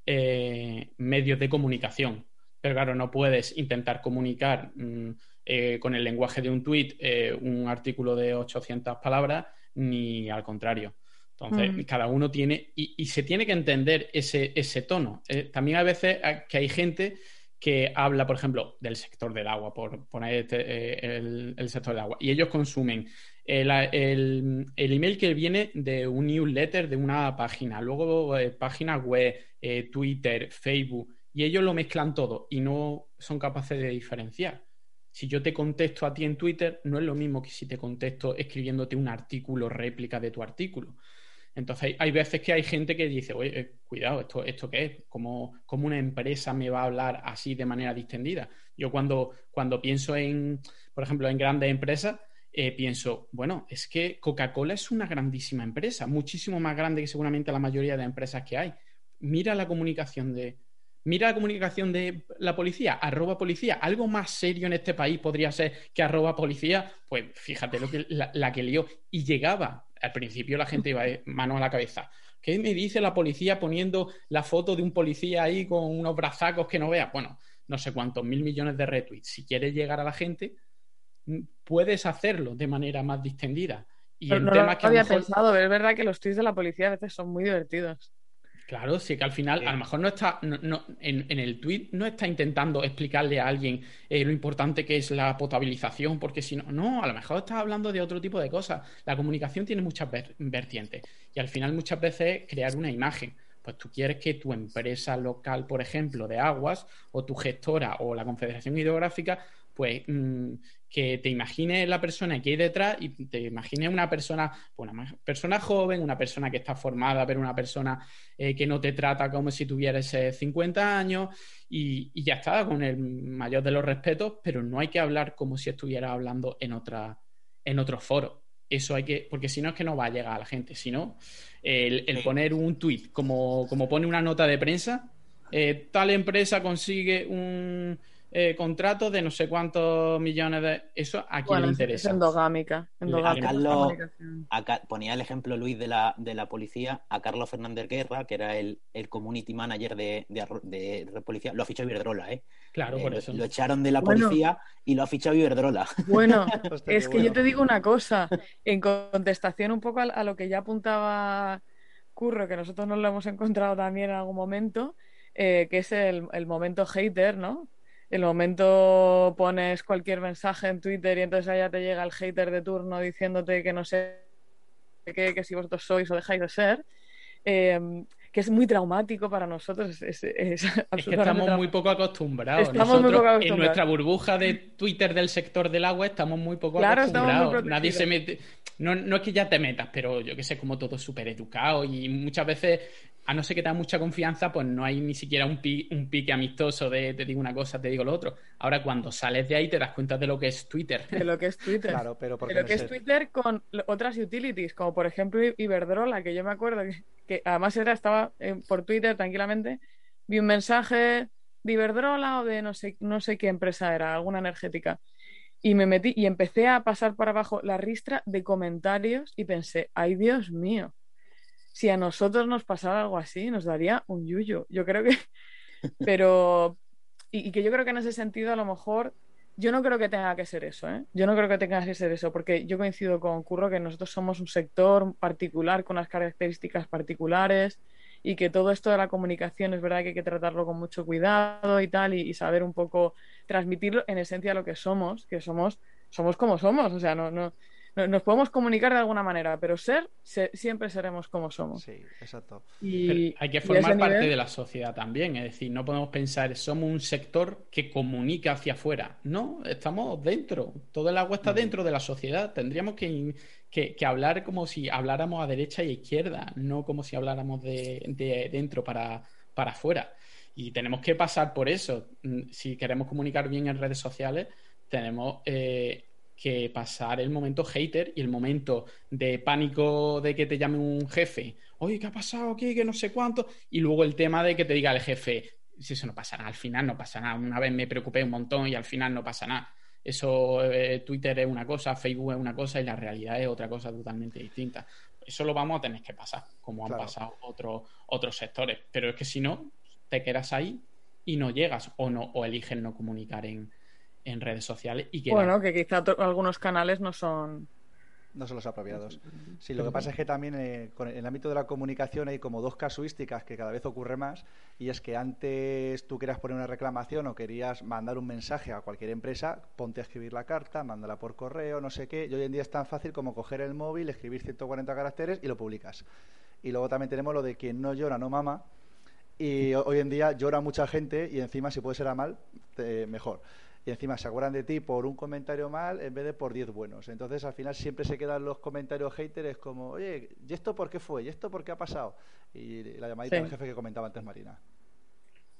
A: eh, medios de comunicación. Pero claro, no puedes intentar comunicar mm, eh, con el lenguaje de un tweet eh, un artículo de 800 palabras, ni al contrario. Entonces, mm. cada uno tiene, y, se tiene que entender ese, ese tono. Eh, también a veces que hay gente que habla, por ejemplo, del sector del agua, por poner este, eh, el, sector del agua, y ellos consumen el, el, email que viene de un newsletter de una página, luego eh, página web, Twitter, Facebook, y ellos lo mezclan todo y no son capaces de diferenciar. Si yo te contesto a ti en Twitter, no es lo mismo que si te contesto escribiéndote un artículo réplica de tu artículo. Entonces hay, veces que hay gente que dice, oye, eh, cuidado, ¿esto, ¿esto qué es? ¿Cómo, una empresa me va a hablar así de manera distendida? Yo cuando, cuando pienso en, por ejemplo, en grandes empresas, eh, pienso, bueno, es que Coca-Cola es una grandísima empresa, muchísimo más grande que seguramente la mayoría de empresas que hay. Mira la comunicación de, Mira la comunicación de la policía, arroba policía. Algo más serio en este país podría ser que arroba policía. Pues fíjate lo que, la, que lió. Y llegaba. Al principio la gente iba mano a la cabeza. ¿Qué me dice la policía poniendo la foto de un policía ahí con unos brazacos que no vea? Bueno, no sé cuántos mil millones de retweets. Si quieres llegar a la gente, puedes hacerlo de manera más distendida.
C: Y el tema que había pensado, es verdad que los tweets de la policía a veces son muy divertidos.
A: Claro, sí que al final, a lo mejor no está, en, el tweet no está intentando explicarle a alguien eh, lo importante que es la potabilización, porque si no, no, a lo mejor está hablando de otro tipo de cosas. La comunicación tiene muchas vertientes y al final muchas veces crear una imagen. Pues tú quieres que tu empresa local, por ejemplo, de aguas, o tu gestora o la Confederación Hidrográfica, pues mm, que te imagines la persona que hay detrás y te imagines una persona, pues, una persona joven, una persona que está formada, pero una persona eh, que no te trata como si tuvieras 50 eh, años y, ya está, con el mayor de los respetos, pero no hay que hablar como si estuviera hablando en, otra, en otro foro. Eso hay que, porque si no es que no va a llegar a la gente, sino el, el poner un tweet como, como pone una nota de prensa, eh, tal empresa consigue un eh, contratos de no sé cuántos millones de... Eso a quién le interesa.
C: Es endogámica.
D: ponía el ejemplo Luis de la, de la policía, a Carlos Fernández Guerra, que era el, community manager de, de, policía, lo ha fichado Iberdrola, ¿eh?
A: Claro, por eso.
D: Lo, echaron de la policía y lo ha fichado Iberdrola.
C: Bueno, es que yo te digo una cosa, en contestación un poco a, lo que ya apuntaba Curro, que nosotros nos lo hemos encontrado también en algún momento, eh, que es el, el momento hater, ¿no? El momento pones cualquier mensaje en Twitter y entonces allá te llega el hater de turno diciéndote que no sé qué, que si vosotros sois o dejáis de ser, eh, que es muy traumático para nosotros. Es,
A: es, que estamos muy poco acostumbrados. En nuestra burbuja de Twitter del sector del agua estamos muy poco acostumbrados. Nadie se mete. No, no es que ya te metas, pero yo que sé, como todo súper educado y muchas veces a no ser que tengas mucha confianza, pues no hay ni siquiera un, un pique amistoso de te digo una cosa, te digo lo otro. Ahora, cuando sales de ahí, te das cuenta de lo que es Twitter.
C: De lo que es Twitter.
B: claro, pero
C: De lo que es Twitter con otras utilities, como por ejemplo Iberdrola, que yo me acuerdo que, además era, estaba eh, por Twitter tranquilamente, vi un mensaje de Iberdrola o de no sé, no sé qué empresa era, alguna energética. Y me metí y empecé a pasar para abajo la ristra de comentarios y pensé, ay Dios mío si a nosotros nos pasara algo así, nos daría un yuyo. Yo creo que. Pero. Y, que yo creo que en ese sentido, a lo mejor. Yo no creo que tenga que ser eso, ¿eh? Yo no creo que tenga que ser eso, porque yo coincido con Curro que nosotros somos un sector particular con unas características particulares y que todo esto de la comunicación es verdad que hay que tratarlo con mucho cuidado y tal, y, saber un poco transmitirlo en esencia lo que somos, que somos, somos como somos, o sea, no, no, nos podemos comunicar de alguna manera, pero ser, siempre seremos como somos.
B: Sí, exacto.
A: Y, hay que formar parte de la sociedad también, es decir, no podemos pensar, somos un sector que comunica hacia afuera. No, estamos dentro, todo el agua está mm. dentro de la sociedad. Tendríamos que, hablar como si habláramos a derecha y a izquierda, no como si habláramos de, dentro para, para afuera. Y tenemos que pasar por eso. Mm, si queremos comunicar bien en redes sociales, tenemos eh, que pasar el momento hater y el momento de pánico de que te llame un jefe, oye, ¿qué ha pasado aquí? Que no sé cuánto. Y luego el tema de que te diga el jefe, si eso no pasa nada, al final no pasa nada. Una vez me preocupé un montón y al final no pasa nada. Eso, eh, Twitter es una cosa, Facebook es una cosa y la realidad es otra cosa totalmente distinta. Eso lo vamos a tener que pasar, como han pasado otros, otros sectores. Pero es que si no, te quedas ahí y no llegas o no o eliges no comunicar en, en redes sociales y que...
C: Bueno, que quizá algunos canales no son...
B: No son los apropiados. Sí, lo que pasa es que también eh, en el ámbito de la comunicación hay como dos casuísticas que cada vez ocurre más y es que antes tú querías poner una reclamación o querías mandar un mensaje a cualquier empresa, ponte a escribir la carta, mándala por correo, no sé qué, y hoy en día es tan fácil como coger el móvil, escribir 140 caracteres y lo publicas. Y luego también tenemos lo de quien no llora no mama y hoy en día llora mucha gente y encima si puede ser a mal, mejor y encima se acuerdan de ti por un comentario mal en vez de por 10 buenos. Entonces al final siempre se quedan los comentarios haters como, oye, ¿y esto por qué fue? ¿Y esto por qué ha pasado? Y la llamadita del jefe que comentaba antes Marina.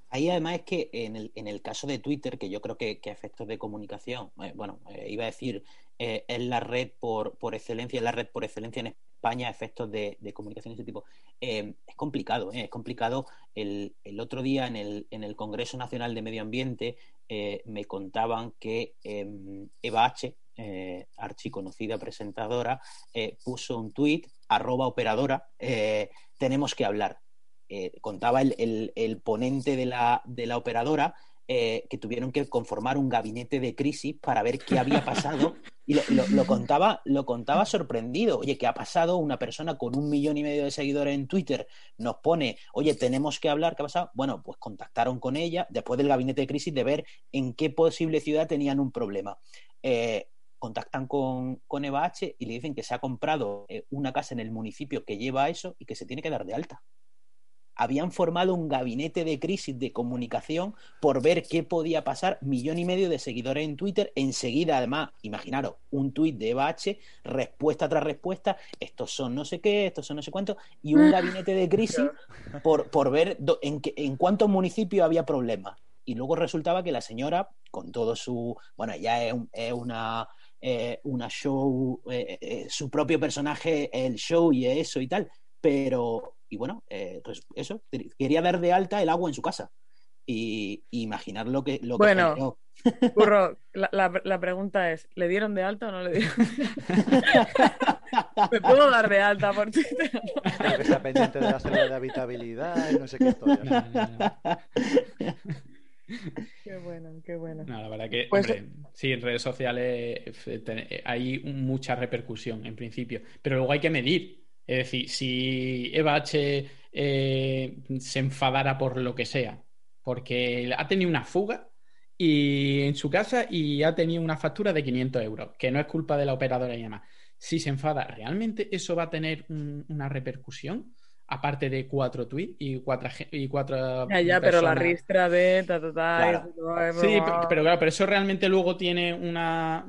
D: Ahí además es que en el, en el caso de Twitter, que yo creo que, que efectos de comunicación, eh, bueno, eh, iba a decir, eh, es la red por, por excelencia, es la red por excelencia en España, efectos de, de comunicación de ese tipo. es complicado, es complicado. El, el, otro día en el, en el Congreso Nacional de Medio Ambiente eh, me contaban que em, Eva H., eh, archiconocida presentadora, eh, puso un tuit, arroba operadora, tenemos que hablar. contaba el, el, ponente de la, de la operadora que tuvieron que conformar un gabinete de crisis para ver qué había pasado Y lo, contaba, lo contaba sorprendido. Oye, ¿qué ha pasado? Una persona con un millón y medio de seguidores en Twitter nos pone, oye, tenemos que hablar, ¿qué ha pasado? Bueno, pues contactaron con ella después del gabinete de crisis de ver en qué posible ciudad tenían un problema. Eh, contactan con, con, Eva H y le dicen que se ha comprado eh, una casa en el municipio que lleva eso y que se tiene que dar de alta habían formado un gabinete de crisis de comunicación por ver qué podía pasar, millón y medio de seguidores en Twitter, enseguida además, imaginaros, un tuit de Eva H, respuesta tras respuesta, estos son no sé qué, estos son no sé cuánto, y un gabinete de crisis por, por ver en, en cuántos municipios había problemas. Y luego resultaba que la señora, con todo su, bueno, ya es, una... Eh, una show, eh, eh, su propio personaje, el show y eso y tal, pero y bueno, eh, pues eso, quería dar de alta el agua en su casa. Y, imaginar lo que lo
C: bueno, Curro, la, pregunta es, ¿le dieron de alta o no le dieron? ¿Me puedo dar de alta por Twitter?
B: que sea pendiente de la salud de habitabilidad y no sé qué historia.
C: Qué bueno, qué bueno.
A: No, la verdad que, pues sí, en redes sociales eh, hay mucha repercusión en principio, pero luego hay que medir. Es decir, si Eva H eh, se enfadara por lo que sea, porque ha tenido una fuga y en su casa y ha tenido una factura de 500 euros, que no es culpa de la operadora y demás. Si se enfada, ¿realmente eso va a tener una repercusión? Aparte de cuatro tweets y cuatro. Y cuatro
C: ya, ya, pero la ristra de. Ta,
A: Sí, pero, claro, pero eso realmente luego tiene una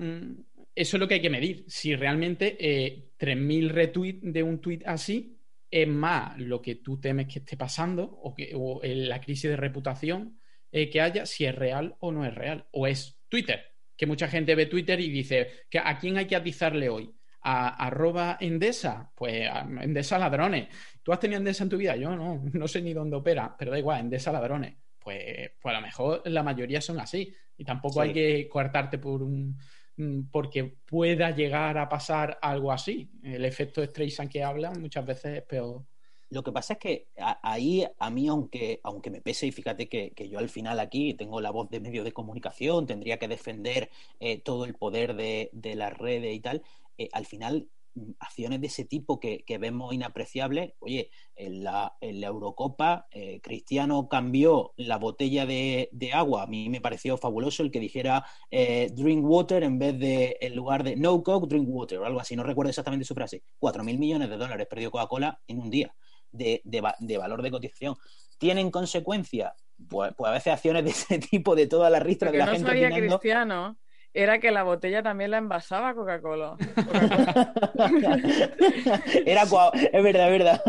A: eso es lo que hay que medir. Si realmente eh, 3.000 retweets de un tweet así es más lo que tú temes que esté pasando o, que, la crisis de reputación eh, que haya, si es real o no es real. O es Twitter, que mucha gente ve Twitter y dice, que ¿a quién hay que atizarle hoy? ¿A arroba Endesa? Pues a Endesa ladrones. ¿Tú has tenido Endesa en tu vida? Yo no, no sé ni dónde opera, pero da igual, Endesa ladrones. Pues, pues a lo mejor la mayoría son así. Y tampoco hay que coartarte por un, porque pueda llegar a pasar algo así. El efecto Streisand que hablan muchas veces es peor.
D: Lo que pasa es que ahí a mí, aunque, aunque me pese, y fíjate que, yo al final aquí tengo la voz de medio de comunicación, tendría que defender eh, todo el poder de, de las redes y tal, eh, al final acciones de ese tipo que, vemos inapreciables. Oye, en la, en la Eurocopa, eh, Cristiano cambió la botella de, agua. A mí me pareció fabuloso el que dijera eh, drink water en vez de, en lugar de no coke, drink water o algo así. No recuerdo exactamente su frase. Cuatro mil millones de dólares perdió Coca-Cola en un día de, valor de cotización. ¿Tienen consecuencias? Pues, pues, a veces acciones de ese tipo de toda la ristra de la gente
C: sabía Cristiano era que la botella también la envasaba Coca-Cola.
D: era es verdad, es verdad.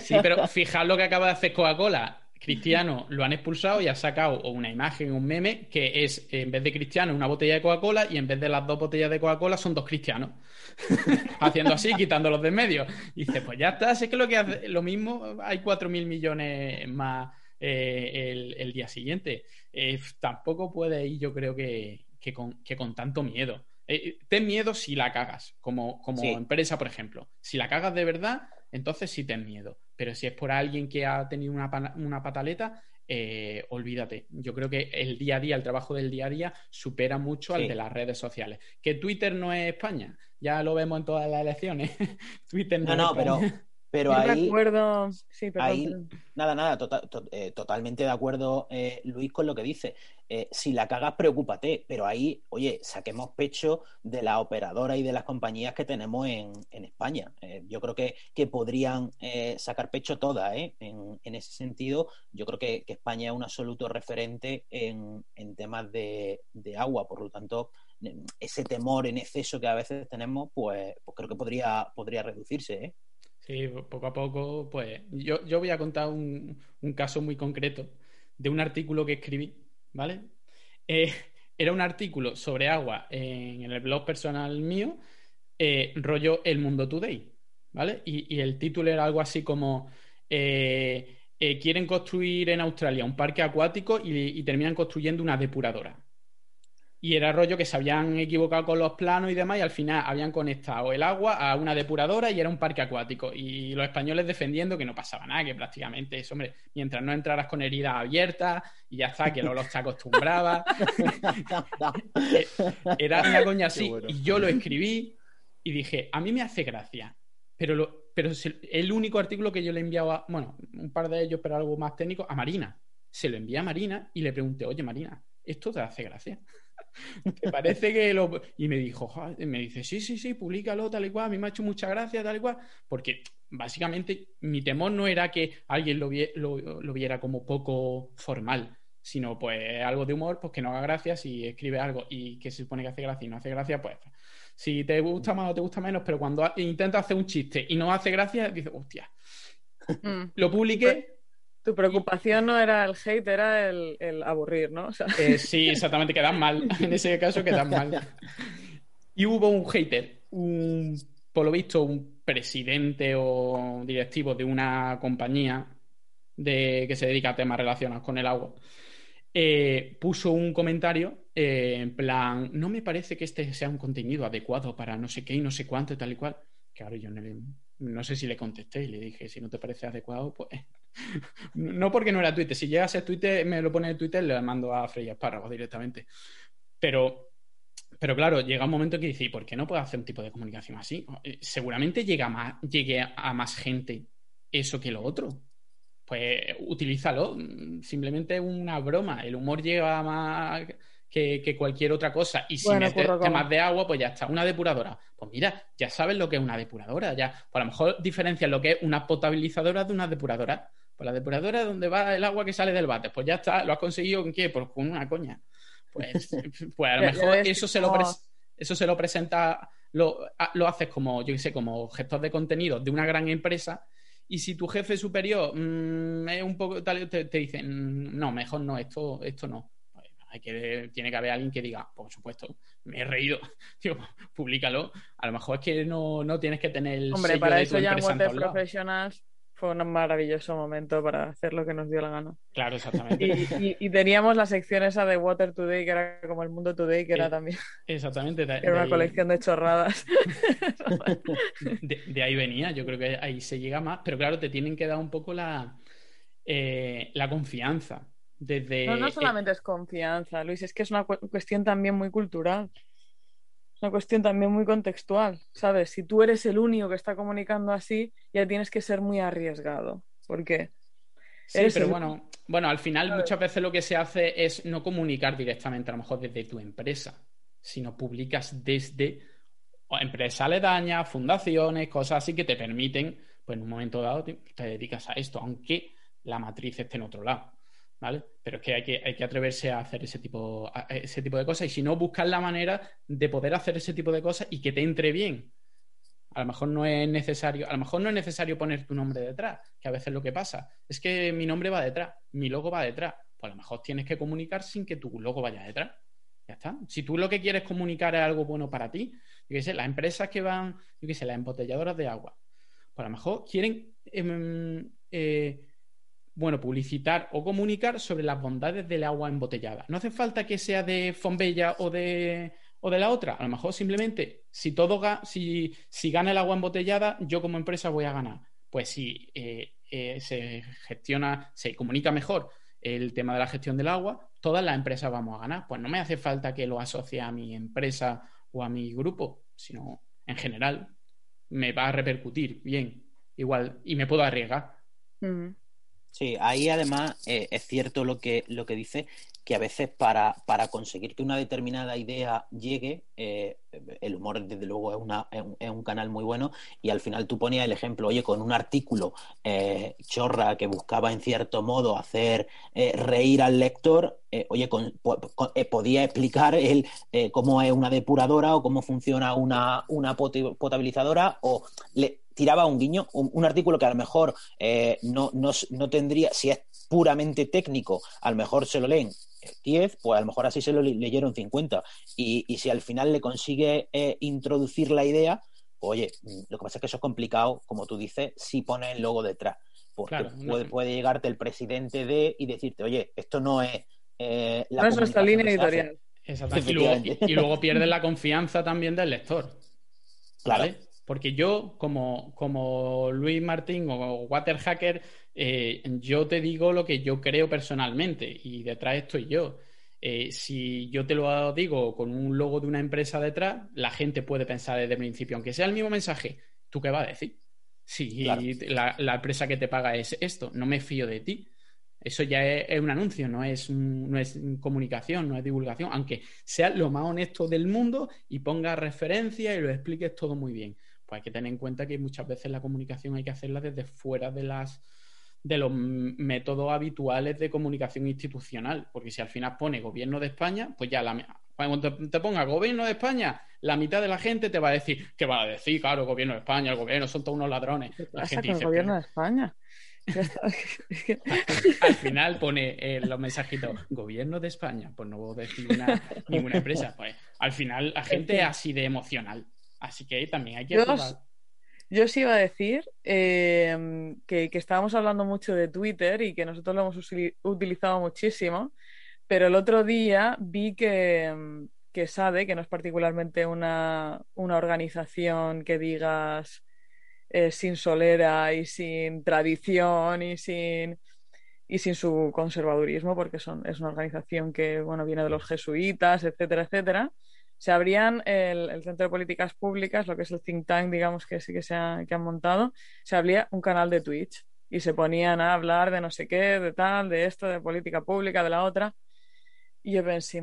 A: Sí, pero fijad lo que acaba de hacer Coca-Cola. Cristiano lo han expulsado y ha sacado una imagen, un meme, que es en vez de Cristiano una botella de Coca-Cola y en vez de las dos botellas de Coca-Cola son dos cristianos. Haciendo así, quitándolos de en medio. Y dice, pues ya está, sé que lo que hace, lo mismo, hay cuatro mil millones más eh, el, día siguiente. Eh, tampoco puede ir, yo creo que, que con, tanto miedo. Eh, eh, ten miedo si la cagas, como, como empresa, por ejemplo. Si la cagas de verdad, entonces sí ten miedo. Pero si es por alguien que ha tenido una, una pataleta, eh, olvídate. Yo creo que el día a día, el trabajo del día a día, supera mucho al de las redes sociales. Que Twitter no es España, ya lo vemos en todas las elecciones. Twitter no,
D: no,
A: es
D: pero pero ahí,
C: recuerdo... sí,
D: ahí nada, nada, tota-, eh, totalmente de acuerdo, eh, Luis, con lo que dice. Eh, si la cagas, preocúpate, pero ahí, oye, saquemos pecho de la operadora y de las compañías que tenemos en, España. yo creo que, que podrían sacar pecho todas, ¿eh? En, ese sentido, yo creo que, España es un absoluto referente en, temas de, de agua, por lo tanto, ese temor en exceso que a veces tenemos, pues, pues creo que podría, podría reducirse, ¿eh?
A: Sí, poco a poco, pues yo, yo voy a contar un, caso muy concreto de un artículo que escribí, ¿vale? Eh, era un artículo sobre agua en, el blog personal mío, eh, rollo El Mundo Today, ¿vale? Y, el título era algo así como eh, quieren construir en Australia un parque acuático y, terminan construyendo una depuradora. Y era rollo que se habían equivocado con los planos y demás, y al final habían conectado el agua a una depuradora y era un parque acuático. Y los españoles defendiendo que no pasaba nada, que prácticamente eso, hombre, mientras no entraras con heridas abiertas y ya está, que no los te acostumbraba. era una coña así. Y yo lo escribí y dije, a mí me hace gracia, pero, lo, pero el único artículo que yo le enviaba, bueno, un par de ellos, pero algo más técnico, a Marina. Se lo envié a Marina y le pregunté, oye Marina, ¿esto te hace gracia? ¿Te parece que lo.? Y me dijo, me dice, sí, sí, sí, públicalo tal y cual, a mí me ha hecho mucha gracia tal y cual, porque básicamente mi temor no era que alguien lo, lo, viera como poco formal, sino pues algo de humor, pues que no haga gracia si escribe algo y que se supone que hace gracia y no hace gracia, pues si te gusta más o te gusta menos, pero cuando intenta hacer un chiste y no hace gracia, dices, hostia. Mm. Lo publiqué
C: tu preocupación no era el hate, era el, aburrir, ¿no?
A: Eh, sí, exactamente, quedan mal. En ese caso quedan mal. Y hubo un hater, un, por lo visto, un presidente o directivo de una compañía de, que se dedica a temas relacionados con el agua. Eh, puso un comentario eh, en plan, no me parece que este sea un contenido adecuado para no sé qué y no sé cuánto y tal y cual. Claro, yo no, no sé si le contesté y le dije, si no te parece adecuado, pues no porque no era Twitter. Si llega a ser Twitter, me lo pone en Twitter, le mando a Freya Espárragos directamente. Pero, pero claro, llega un momento que dice, ¿y por qué no puedo hacer un tipo de comunicación así? Eh, seguramente llega más, llegue a más gente eso que lo otro. Pues utilízalo. Simplemente una broma. El humor llega más que, cualquier otra cosa. Y si metes temas de agua, pues ya está. Una depuradora. Pues mira, ya sabes lo que es una depuradora. Ya, pues a lo mejor diferencias lo que es una potabilizadora de una depuradora. Pues la depuradora es donde va el agua que sale del bate. Pues ya está, lo has conseguido con qué? Pues con una coña. Pues, pues a lo mejor eso se lo, eso se lo presenta, lo, lo haces como, yo qué sé, como gestor de contenido de una gran empresa. Y si tu jefe superior mm, es un poco tal, te, te dicen, mm, no, mejor no, esto, esto no que, tiene que haber alguien que diga, por supuesto, me he reído, Digo, públicalo. A lo mejor es que no, no tienes que tener el
C: Hombre, para eso ya Professionals fue un maravilloso momento para hacer lo que nos dio la gana.
A: Claro, exactamente.
C: Y, teníamos la sección esa de Water Today, que era como el mundo Today, que era eh, también.
A: Exactamente.
C: era una colección de chorradas.
A: de, ahí venía, yo creo que ahí se llega más, pero claro, te tienen que dar un poco la, eh, la confianza
C: no, no solamente es confianza, Luis, es que es una cuestión también muy cultural. Es una cuestión también muy contextual, ¿sabes? Si tú eres el único que está comunicando así, ya tienes que ser muy arriesgado. Porque.
A: Sí, pero bueno, bueno, al final muchas veces lo que se hace es no comunicar directamente, a lo mejor desde tu empresa, sino publicas desde empresas aledañas, fundaciones, cosas así que te permiten, pues en un momento dado te dedicas a esto, aunque la matriz esté en otro lado. Pero es que hay que, hay que atreverse a hacer ese tipo, ese tipo de cosas y si no, buscar la manera de poder hacer ese tipo de cosas y que te entre bien. A lo mejor no es necesario, a lo mejor no es necesario poner tu nombre detrás, que a veces lo que pasa es que mi nombre va detrás, mi logo va detrás. Pues a lo mejor tienes que comunicar sin que tu logo vaya detrás. Ya está. Si tú lo que quieres comunicar es algo bueno para ti, yo qué sé, las empresas que van, yo qué sé, las embotelladoras de agua, pues a lo mejor quieren em, eh, bueno, publicitar o comunicar sobre las bondades del agua embotellada. No hace falta que sea de Fonbella o de, o de la otra. A lo mejor simplemente, si todo si, si gana el agua embotellada, yo como empresa voy a ganar. Pues si eh, eh, se gestiona, se comunica mejor el tema de la gestión del agua, todas las empresas vamos a ganar. Pues no me hace falta que lo asocie a mi empresa o a mi grupo, sino en general me va a repercutir bien, igual, y me puedo arriesgar.
D: Sí, ahí además eh, es cierto lo que, lo que dice, que a veces para, para conseguir que una determinada idea llegue, eh, el humor desde luego es, una, es, un, canal muy bueno y al final tú ponías el ejemplo, oye, con un artículo eh, chorra que buscaba en cierto modo hacer reír al lector, oye, podía explicar el, cómo es una depuradora o cómo funciona una, una potabilizadora o le, tiraba un guiño, un, artículo que a lo mejor eh, no, no, tendría, si es puramente técnico, a lo mejor se lo leen 10, pues a lo mejor así se lo leyeron 50. Y, y si al final le consigue eh, introducir la idea, pues, oye, mm, lo que pasa es que eso es complicado, como tú dices, si pone el logo detrás. Porque puede, puede, llegarte el presidente de y decirte, oye, esto no es
C: eh, la no es nuestra línea editorial.
A: Exactamente. Y luego, y, luego pierdes la confianza también del lector.
D: Claro.
A: Porque yo, como, como Luis Martín o Water Hacker, eh, yo te digo lo que yo creo personalmente y detrás estoy yo. Eh, si yo te lo digo con un logo de una empresa detrás, la gente puede pensar desde el principio, aunque sea el mismo mensaje, ¿tú qué vas a decir? Si la, empresa que te paga es esto, no me fío de ti. Eso ya es, un anuncio, no es, no es comunicación, no es divulgación, aunque sea lo más honesto del mundo y ponga referencia y lo expliques todo muy bien. Pues hay que tener en cuenta que muchas veces la comunicación hay que hacerla desde fuera de las de los métodos habituales de comunicación institucional, porque si al final pone gobierno de España, pues ya la, cuando te, ponga gobierno de España, la mitad de la gente te va a decir, ¿qué va a decir? Claro, gobierno de España, el gobierno son todos unos ladrones.
C: La gente el gobierno de España?
A: al final pone en los mensajitos gobierno de España, pues no voy a decir ninguna empresa. Pues al final la gente es así de emocional. Así que también hay que...
C: Yo sí iba a decir em, que, estábamos hablando mucho de Twitter y que nosotros lo hemos utilizado muchísimo, pero el otro día vi que, que SADE, que no es particularmente una, organización que digas eh, sin solera y sin tradición y sin, y sin su conservadurismo, porque son, es una organización que bueno, viene de los jesuitas, etcétera, etcétera se abrían el, Centro de Políticas Públicas, lo que es el think tank, digamos, que sí que se ha, que han montado, se abría un canal de Twitch y se ponían a hablar de no sé qué, de tal, de esto, de política pública, de la otra. Y yo pensé,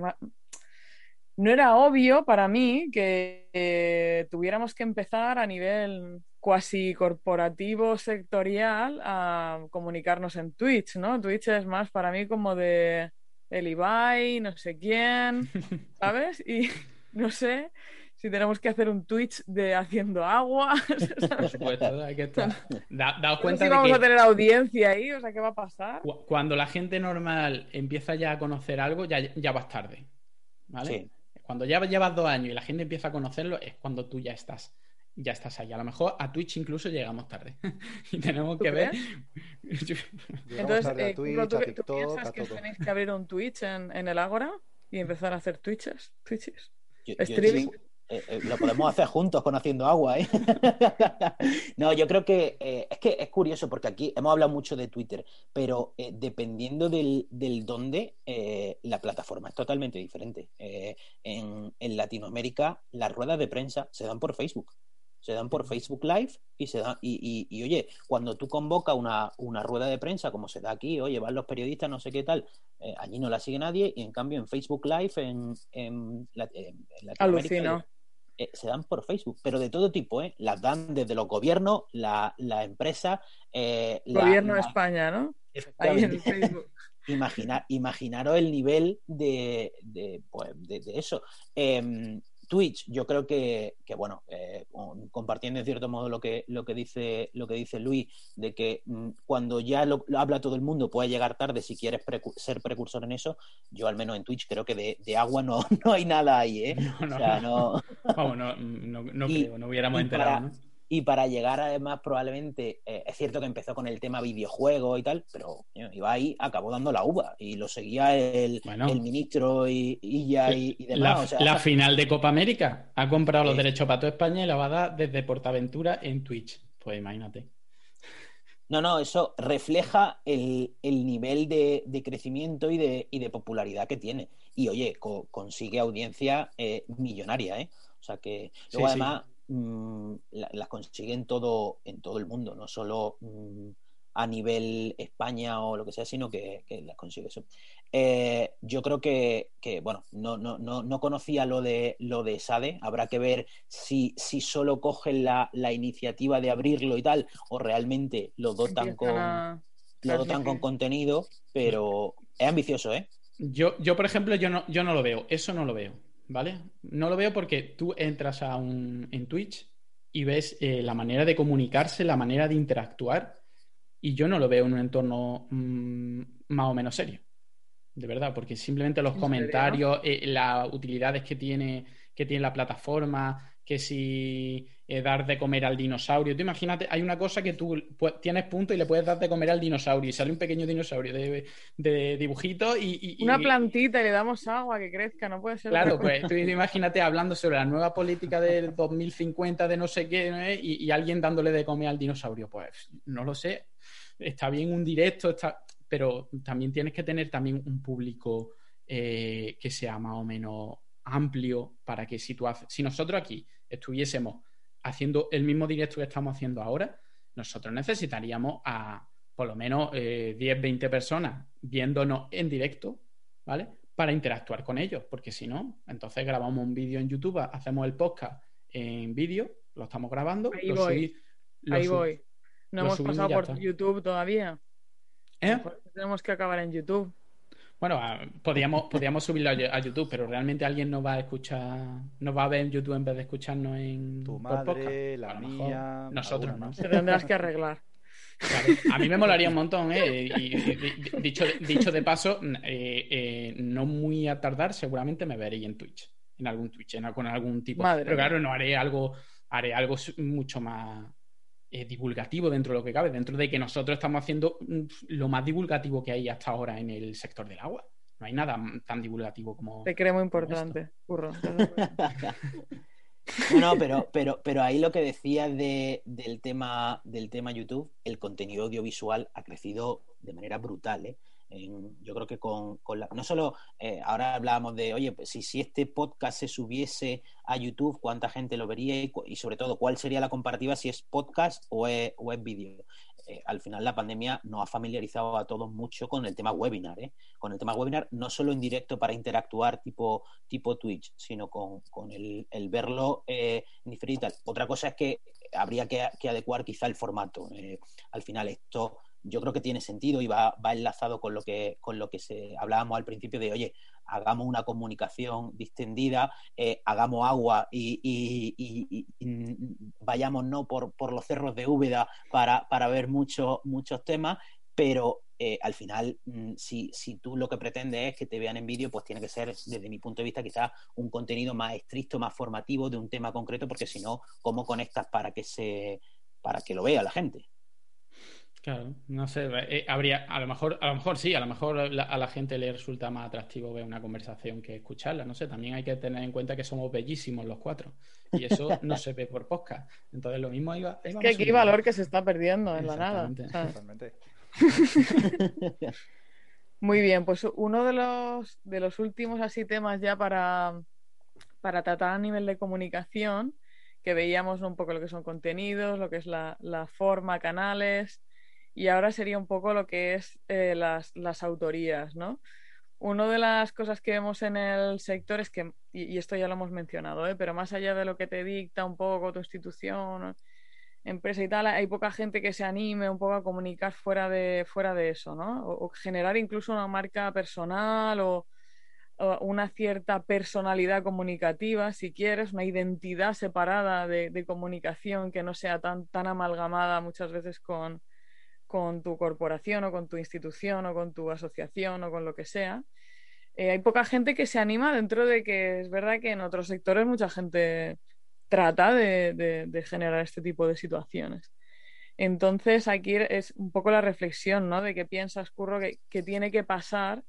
C: no era obvio para mí que eh, tuviéramos que empezar a nivel cuasi corporativo, sectorial, a comunicarnos en Twitch, ¿no? Twitch es más para mí como de el Ibai, no sé quién, ¿sabes? Y, no sé si tenemos que hacer un Twitch de haciendo agua.
A: Por supuesto, hay que estar. daos cuenta
C: si vamos a tener audiencia ahí, o sea, ¿qué va a pasar?
A: Cuando la gente normal empieza ya a conocer algo, ya, ya vas tarde. ¿Vale? Cuando ya llevas dos años y la gente empieza a conocerlo, es cuando tú ya estás. Ya estás ahí. A lo mejor a Twitch incluso llegamos tarde. y tenemos que ver.
C: Entonces, eh, ¿tú, piensas que tenéis que abrir un Twitch en, en el Ágora y empezar a hacer Twitches? Twitches?
D: Eh, eh, lo podemos hacer juntos con Haciendo Agua, ¿eh? no, yo creo que es que es curioso porque aquí hemos hablado mucho de Twitter, pero dependiendo del, del dónde, la plataforma es totalmente diferente. En, Latinoamérica, las ruedas de prensa se dan por Facebook. Se dan por Facebook Live y se dan. Y, y, oye, cuando tú convocas una, una, rueda de prensa, como se da aquí, oye, van los periodistas, no sé qué tal, eh, allí no la sigue nadie, y en cambio en Facebook Live, en, en,
C: Latinoamérica,
D: eh, se dan por Facebook, pero de todo tipo, ¿eh? Las dan desde los gobiernos, la, la empresa. Eh,
C: Gobierno de España, ¿no? Ahí en Facebook.
D: imaginaros el nivel de, de, pues, de, de eso. Em, Twitch, yo creo que, bueno, eh, compartiendo en cierto modo lo que, lo que dice, lo que dice Luis, de que mm, cuando ya lo, habla todo el mundo puede llegar tarde si quieres ser precursor en eso, yo al menos en Twitch creo que de, agua no, no hay nada ahí, ¿eh?
A: No, no, Vamos, no, no, creo, no hubiéramos enterado, ¿no?
D: Y para llegar además probablemente, eh, es cierto que empezó con el tema videojuego y tal, pero iba ahí, acabó dando la uva y lo seguía el, ministro y, ya y,
A: demás. La, final de Copa América ha comprado los derechos para toda España y la va a dar desde Portaventura en Twitch. Pues imagínate.
D: No, no, eso refleja el, nivel de, crecimiento y de, de, popularidad que tiene. Y oye, consigue audiencia eh, millonaria, ¿eh? O sea que luego además Mm, las consiguen todo en todo el mundo, no solo mm, a nivel España o lo que sea, sino que, las consigue eso. Eh, yo creo que, bueno, no, no, no, no, conocía lo de lo de SADE, habrá que ver si, si solo cogen la, la iniciativa de abrirlo y tal, o realmente lo dotan con lo dotan con contenido, pero es ambicioso, ¿eh?
A: Yo, yo por ejemplo, yo no, yo no lo veo, eso no lo veo. ¿Vale? No lo veo porque tú entras a un, en Twitch y ves eh, la manera de comunicarse, la manera de interactuar, y yo no lo veo en un entorno mm, más o menos serio. De verdad, porque simplemente los comentarios, eh, las utilidades que tiene, que tiene la plataforma, que si eh, dar de comer al dinosaurio. Tú imagínate, hay una cosa que tú tienes punto y le puedes dar de comer al dinosaurio y sale un pequeño dinosaurio de, de dibujito y,
C: Una plantita y le damos agua que crezca, no puede ser.
A: Claro, pues tú imagínate hablando sobre la nueva política del 2050 de no sé qué y, y, alguien dándole de comer al dinosaurio. Pues no lo sé, está bien un directo, está... pero también tienes que tener también un público eh, que sea más o menos amplio para que si, tú si nosotros aquí estuviésemos haciendo el mismo directo que estamos haciendo ahora, nosotros necesitaríamos a por lo menos 10, eh, 20 personas viéndonos en directo, ¿vale? Para interactuar con ellos, porque si no, entonces grabamos un vídeo en YouTube, hacemos el podcast en vídeo, lo estamos grabando.
C: Ahí voy. Ahí voy. No hemos pasado por YouTube todavía.
A: ¿Eh?
C: Tenemos que acabar en YouTube.
A: Bueno, podríamos, podríamos subirlo a, YouTube, pero realmente alguien nos va a escuchar, nos va a ver en YouTube en vez de escucharnos en
B: tu madre, la mía,
A: nosotros, ¿no?
C: Te tendrás que arreglar.
A: A mí me molaría un montón, ¿eh? Y, dicho, dicho de paso, eh, eh, no muy a tardar, seguramente me veréis en Twitch, en algún Twitch, en, con algún tipo. pero claro, no haré algo, haré algo mucho más eh, divulgativo dentro de lo que cabe, dentro de que nosotros estamos haciendo mm, lo más divulgativo que hay hasta ahora en el sector del agua. No hay nada tan divulgativo como.
C: Te creo muy importante, curro.
D: no, pero, pero, pero ahí lo que decía del, tema, del tema YouTube, el contenido audiovisual ha crecido de manera brutal. ¿eh? Yo creo que con, la, no solo eh, ahora hablábamos de, oye, pues si, si este podcast se subiese a YouTube, cuánta gente lo vería y, sobre todo cuál sería la comparativa si es podcast o es, o vídeo. Eh, al final la pandemia nos ha familiarizado a todos mucho con el tema webinar, ¿eh? con el tema webinar no solo en directo para interactuar tipo, tipo Twitch, sino con, el, verlo en diferido. Otra cosa es que habría que adecuar quizá el formato. al final esto yo creo que tiene sentido y va, enlazado con lo que con lo que se hablábamos al principio de oye hagamos una comunicación distendida eh, hagamos agua y, y, vayamos no por, los cerros de Úbeda para, ver muchos muchos temas pero eh, al final, mm, si, si, tú lo que pretendes es que te vean en vídeo, pues tiene que ser, desde mi punto de vista, quizás un contenido más estricto, más formativo de un tema concreto, porque si no, ¿cómo conectas para que se para que lo vea la gente?
A: Claro, no sé, eh, habría, a lo mejor, a lo mejor sí, a lo mejor a la gente le resulta más atractivo ver una conversación que escucharla, no sé, también hay que tener en cuenta que somos bellísimos los cuatro y eso no se ve por podcast, entonces lo mismo iba.
C: Es que aquí hay valor que se está perdiendo en la nada. Muy bien, pues uno de los, de los últimos así temas ya para, para tratar a nivel de comunicación, que veíamos un poco lo que son contenidos, lo que es la, la forma, canales, y ahora sería un poco lo que es eh, las, las, autorías, ¿no? Una de las cosas que vemos en el sector es que, y, esto ya lo hemos mencionado, ¿eh? pero más allá de lo que te dicta un poco tu institución, empresa y tal, hay poca gente que se anime un poco a comunicar fuera de, fuera de eso, ¿no? O, generar incluso una marca personal o, una cierta personalidad comunicativa, si quieres, una identidad separada de, de comunicación que no sea tan, tan amalgamada muchas veces con, con tu corporación o con tu institución o con tu asociación o con lo que sea. Eh, hay poca gente que se anima dentro de que es verdad que en otros sectores mucha gente trata de, generar este tipo de situaciones. Entonces aquí es un poco la reflexión, ¿no? De qué piensas, Curro, que, tiene que pasar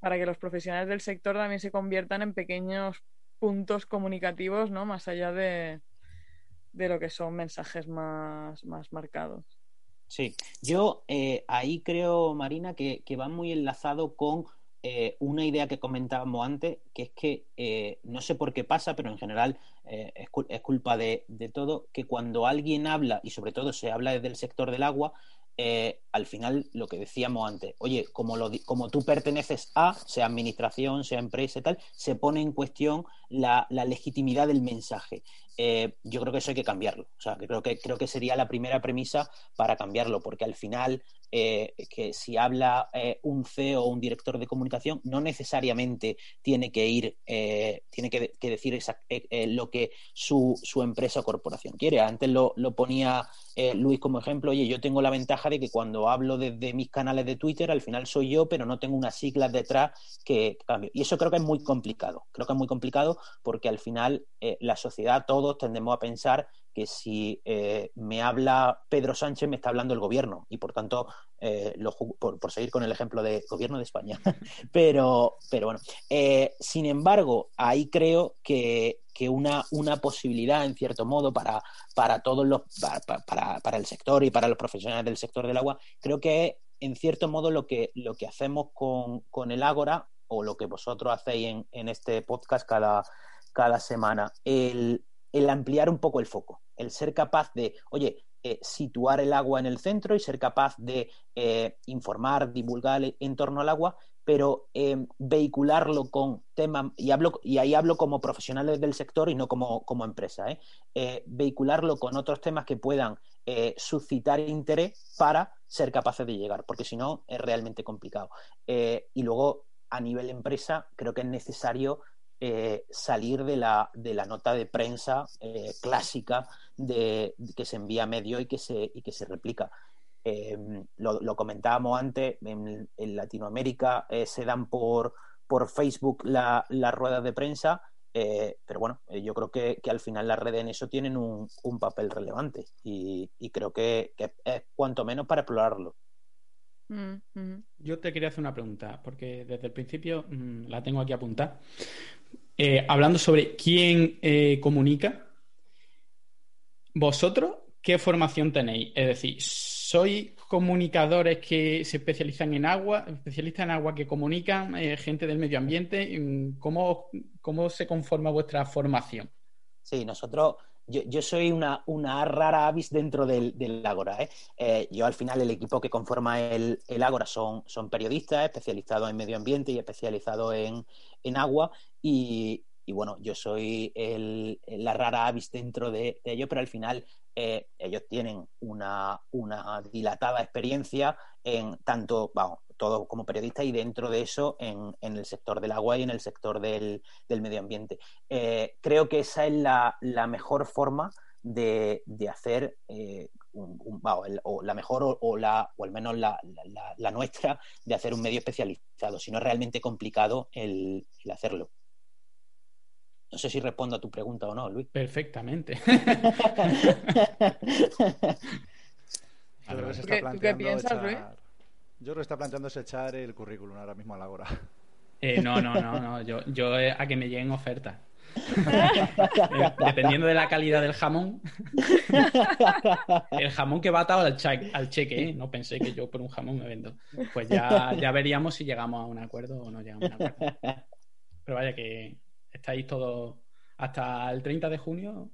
C: para que los profesionales del sector también se conviertan en pequeños puntos comunicativos, ¿no? Más allá de, lo que son mensajes más marcados.
D: Sí, yo eh, ahí creo, Marina, que, va muy enlazado con eh, una idea que comentábamos antes, que es que eh, no sé por qué pasa, pero en general es, culpa de, de, todo, que cuando alguien habla, y sobre todo se habla desde el sector del agua, eh, al final lo que decíamos antes, oye, como, lo, como tú perteneces a, sea administración, sea empresa y tal, se pone en cuestión la, legitimidad del mensaje. Eh, yo creo que eso hay que cambiarlo. O sea, creo que, creo que sería la primera premisa para cambiarlo, porque al final eh, que si habla un CEO o un director de comunicación, no necesariamente tiene que ir, tiene que, decir lo que su, su, empresa o corporación quiere. Antes lo, lo ponía Luis como ejemplo, oye, yo tengo la ventaja de que cuando hablo desde mis canales de Twitter, al final soy yo, pero no tengo unas siglas detrás que cambio. Y eso creo que es muy complicado. Creo que es muy complicado porque al final eh, la sociedad, todos tendemos a pensar que si eh, me habla Pedro Sánchez, me está hablando el gobierno. Y por tanto, eh, por, seguir con el ejemplo del gobierno de España. pero, pero bueno, sin embargo, ahí creo que, una, una, posibilidad, en cierto modo, para, para todos los, para, para, el sector y para los profesionales del sector del agua, creo que es, en cierto modo, lo que, lo que hacemos con, con el Ágora o lo que vosotros hacéis en, en este podcast cada, cada semana. El, ampliar un poco el foco, el ser capaz de, oye, eh, situar el agua en el centro y ser capaz de eh, informar, divulgar en torno al agua, pero eh, vehicularlo con temas, y, hablo, y ahí hablo como profesionales del sector y no como, como empresa, vehicularlo con otros temas que puedan suscitar interés para ser capaces de llegar, porque si no es realmente complicado. y luego, a nivel empresa, creo que es necesario eh, salir de la, de la, nota de prensa eh, clásica de, que se envía a medio y que se, y que se replica. Eh, lo, comentábamos antes, en, Latinoamérica se dan por, por Facebook las ruedas de prensa, pero bueno, yo creo que, al final las redes en eso tienen un, un papel relevante y, creo que, es cuanto menos para explorarlo.
A: Mm, mm. Yo te quería hacer una pregunta, porque desde el principio mm, la tengo aquí apuntada. Eh, hablando sobre quién eh, comunica, vosotros, ¿qué formación tenéis? Es decir, ¿sois comunicadores que se especializan en agua, especialistas en agua que comunican, eh, gente del medio ambiente? ¿Cómo, ¿Cómo se conforma vuestra formación?
D: Sí, nosotros yo, soy una, rara avis dentro del, del Ágora. yo al final el equipo que conforma el, el Ágora son, son periodistas especializados en medio ambiente y especializados en, en agua y, bueno, yo soy la rara avis dentro de, ello, pero al final eh, ellos tienen una, dilatada experiencia en tanto, vamos, todo como periodista y dentro de eso en, el sector del agua y en el sector del, medio ambiente. Eh, creo que esa es la, mejor forma de, hacer eh, o la mejor o, la, o al menos la, nuestra de hacer un medio especializado, si no es realmente complicado el hacerlo. No sé si respondo a tu pregunta o no, Luis.
A: Perfectamente.
B: Yo creo que se está planteando ¿Qué piensas, Luis? Yo creo que está planteándose echar el currículum ahora mismo a la hora.
A: Eh, no, no, no, no. Yo, yo eh, a que me lleguen ofertas. Eh, dependiendo de la calidad del jamón. el jamón que va atado al, al cheque, no pensé que yo por un jamón me vendo. Pues ya, ya veríamos si llegamos a un acuerdo o no llegamos a un acuerdo. Pero vaya que estáis todos hasta el 30 de junio,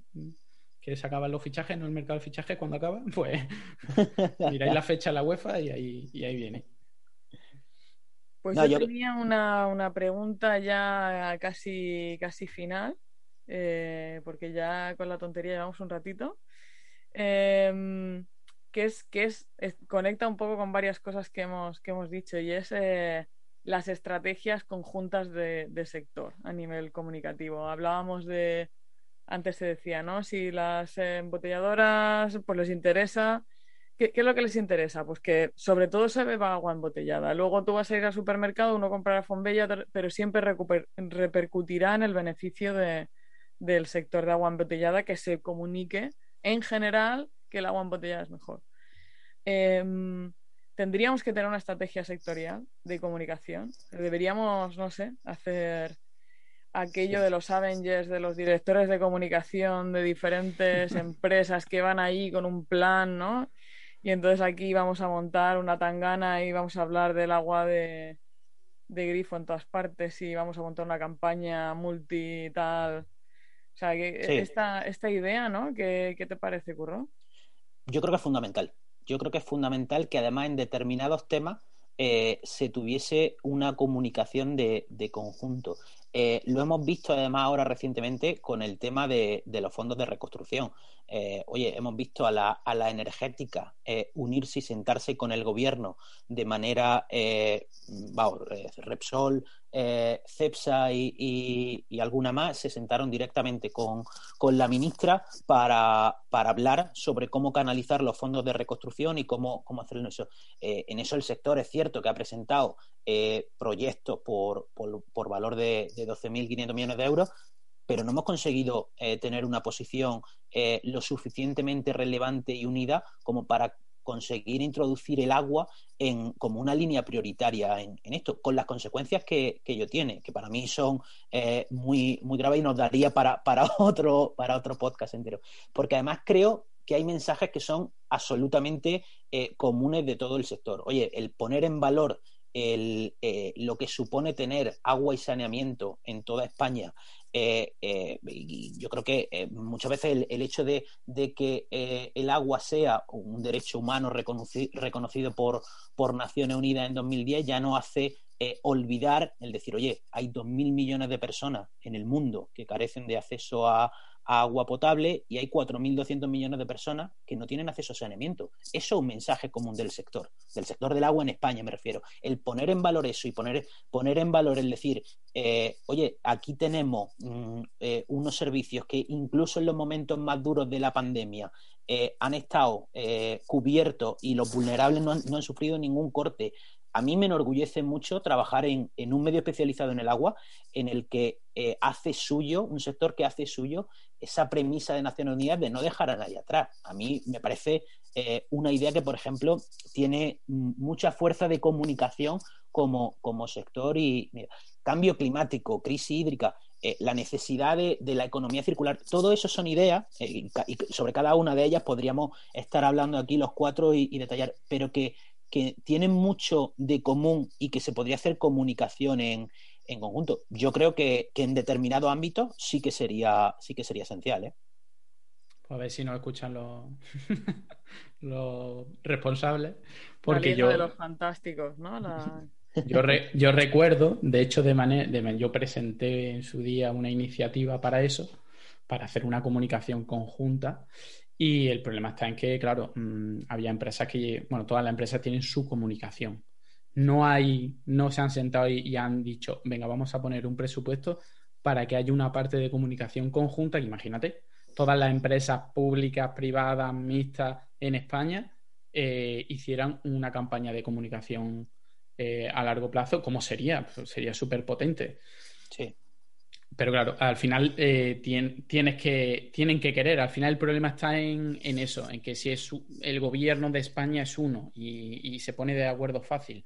A: que se acaban los fichajes, no el mercado de fichajes cuando acaba, pues miráis la fecha en la UEFA y ahí, ahí viene.
C: Pues yo, tenía una, pregunta ya casi, casi final, eh, porque ya con la tontería llevamos un ratito. Em, que es, que es, conecta un poco con varias cosas que hemos, que hemos dicho y es eh, las estrategias conjuntas de, sector a nivel comunicativo. Hablábamos de, antes se decía, ¿no? Si las embotelladoras pues les interesa, ¿qué, es lo que les interesa? Pues que sobre todo se beba agua embotellada. Luego tú vas a ir al supermercado, uno comprará Fonbella, pero siempre repercutirá en el beneficio del sector de agua embotellada que se comunique en general que el agua embotellada es mejor. Em, tendríamos que tener una estrategia sectorial de comunicación. Deberíamos, no sé, hacer aquello de los Avengers, de los directores de comunicación de diferentes empresas que van ahí con un plan, ¿no? Y entonces aquí vamos a montar una tangana y vamos a hablar del agua de, grifo en todas partes y vamos a montar una campaña multi tal. O sea, que esta, esta idea, ¿no? ¿Qué, ¿Qué te parece, Curro?
D: Yo creo que es fundamental yo creo que es fundamental que además en determinados temas eh, se tuviese una comunicación de, conjunto. Eh, lo hemos visto además ahora recientemente con el tema de, los fondos de reconstrucción. Eh, oye, hemos visto a la, a la energética unirse y sentarse con el gobierno de manera, vamos, Repsol, eh, CEPSA y, alguna más se sentaron directamente con, la ministra para, hablar sobre cómo canalizar los fondos de reconstrucción y cómo, cómo hacerlo en eso. Eh, en eso el sector es cierto que ha presentado eh, proyectos por, por, valor de, de 12.500 millones de euros, pero no hemos conseguido eh, tener una posición eh, lo suficientemente relevante y unida como para conseguir introducir el agua en, como una línea prioritaria en, esto, con las consecuencias que, que, ello tiene, que para mí son eh, muy, muy graves y nos daría para, para, otro, para otro podcast entero. Porque además creo que hay mensajes que son absolutamente eh, comunes de todo el sector. Oye, el poner en valor el, eh, lo que supone tener agua y saneamiento en toda España eh, eh, y yo creo que muchas veces el, hecho de, que el agua sea un derecho humano reconocido por, por Naciones Unidas en 2010 ya no hace olvidar el decir, oye, hay 2.000 millones de personas en el mundo que carecen de acceso a, agua potable y hay 4.200 millones de personas que no tienen acceso a saneamiento. Eso es un mensaje común del sector, del sector del agua en España me refiero. El poner en valor eso y poner, poner en valor el decir, eh, oye, aquí tenemos mm, eh, unos servicios que incluso en los momentos más duros de la pandemia eh, han estado cubiertos y los vulnerables no han, sufrido ningún corte a mí me enorgullece mucho trabajar en, un medio especializado en el agua, en el que hace suyo, un sector que hace suyo esa premisa de Naciones Unidas de no dejar a nadie atrás. A mí me parece eh, una idea que, por ejemplo, tiene mucha fuerza de comunicación como, como sector y cambio climático, crisis hídrica, eh, la necesidad de, la economía circular, todo eso son ideas eh, y, sobre cada una de ellas podríamos estar hablando aquí los cuatro y, y detallar, pero que, que tienen mucho de común y que se podría hacer comunicación en, en conjunto. Yo creo que, en determinado ámbito sí que sería, sí que sería esencial. ¿eh?
A: Pues a ver si nos escuchan los, los responsables. Porque yo.
C: de los fantásticos, ¿no?
A: Yo, yo, recuerdo, de hecho, de manera, de, yo presenté en su día una iniciativa para eso, para hacer una comunicación conjunta. Y el problema está en que, claro, mm, había empresas que, bueno, todas las empresas tienen su comunicación no hay, no se han sentado y, han dicho, venga, vamos a poner un presupuesto para que haya una parte de comunicación conjunta, imagínate, todas las empresas públicas, privadas, mixtas en España eh, hicieran una campaña de comunicación eh, a largo plazo, ¿cómo sería? Pues sería súper potente.
D: Sí.
A: Pero claro, al final eh, tienes que, tienen que querer. Al final el problema está en, eso, en que si es el gobierno de España es uno y se pone de acuerdo fácil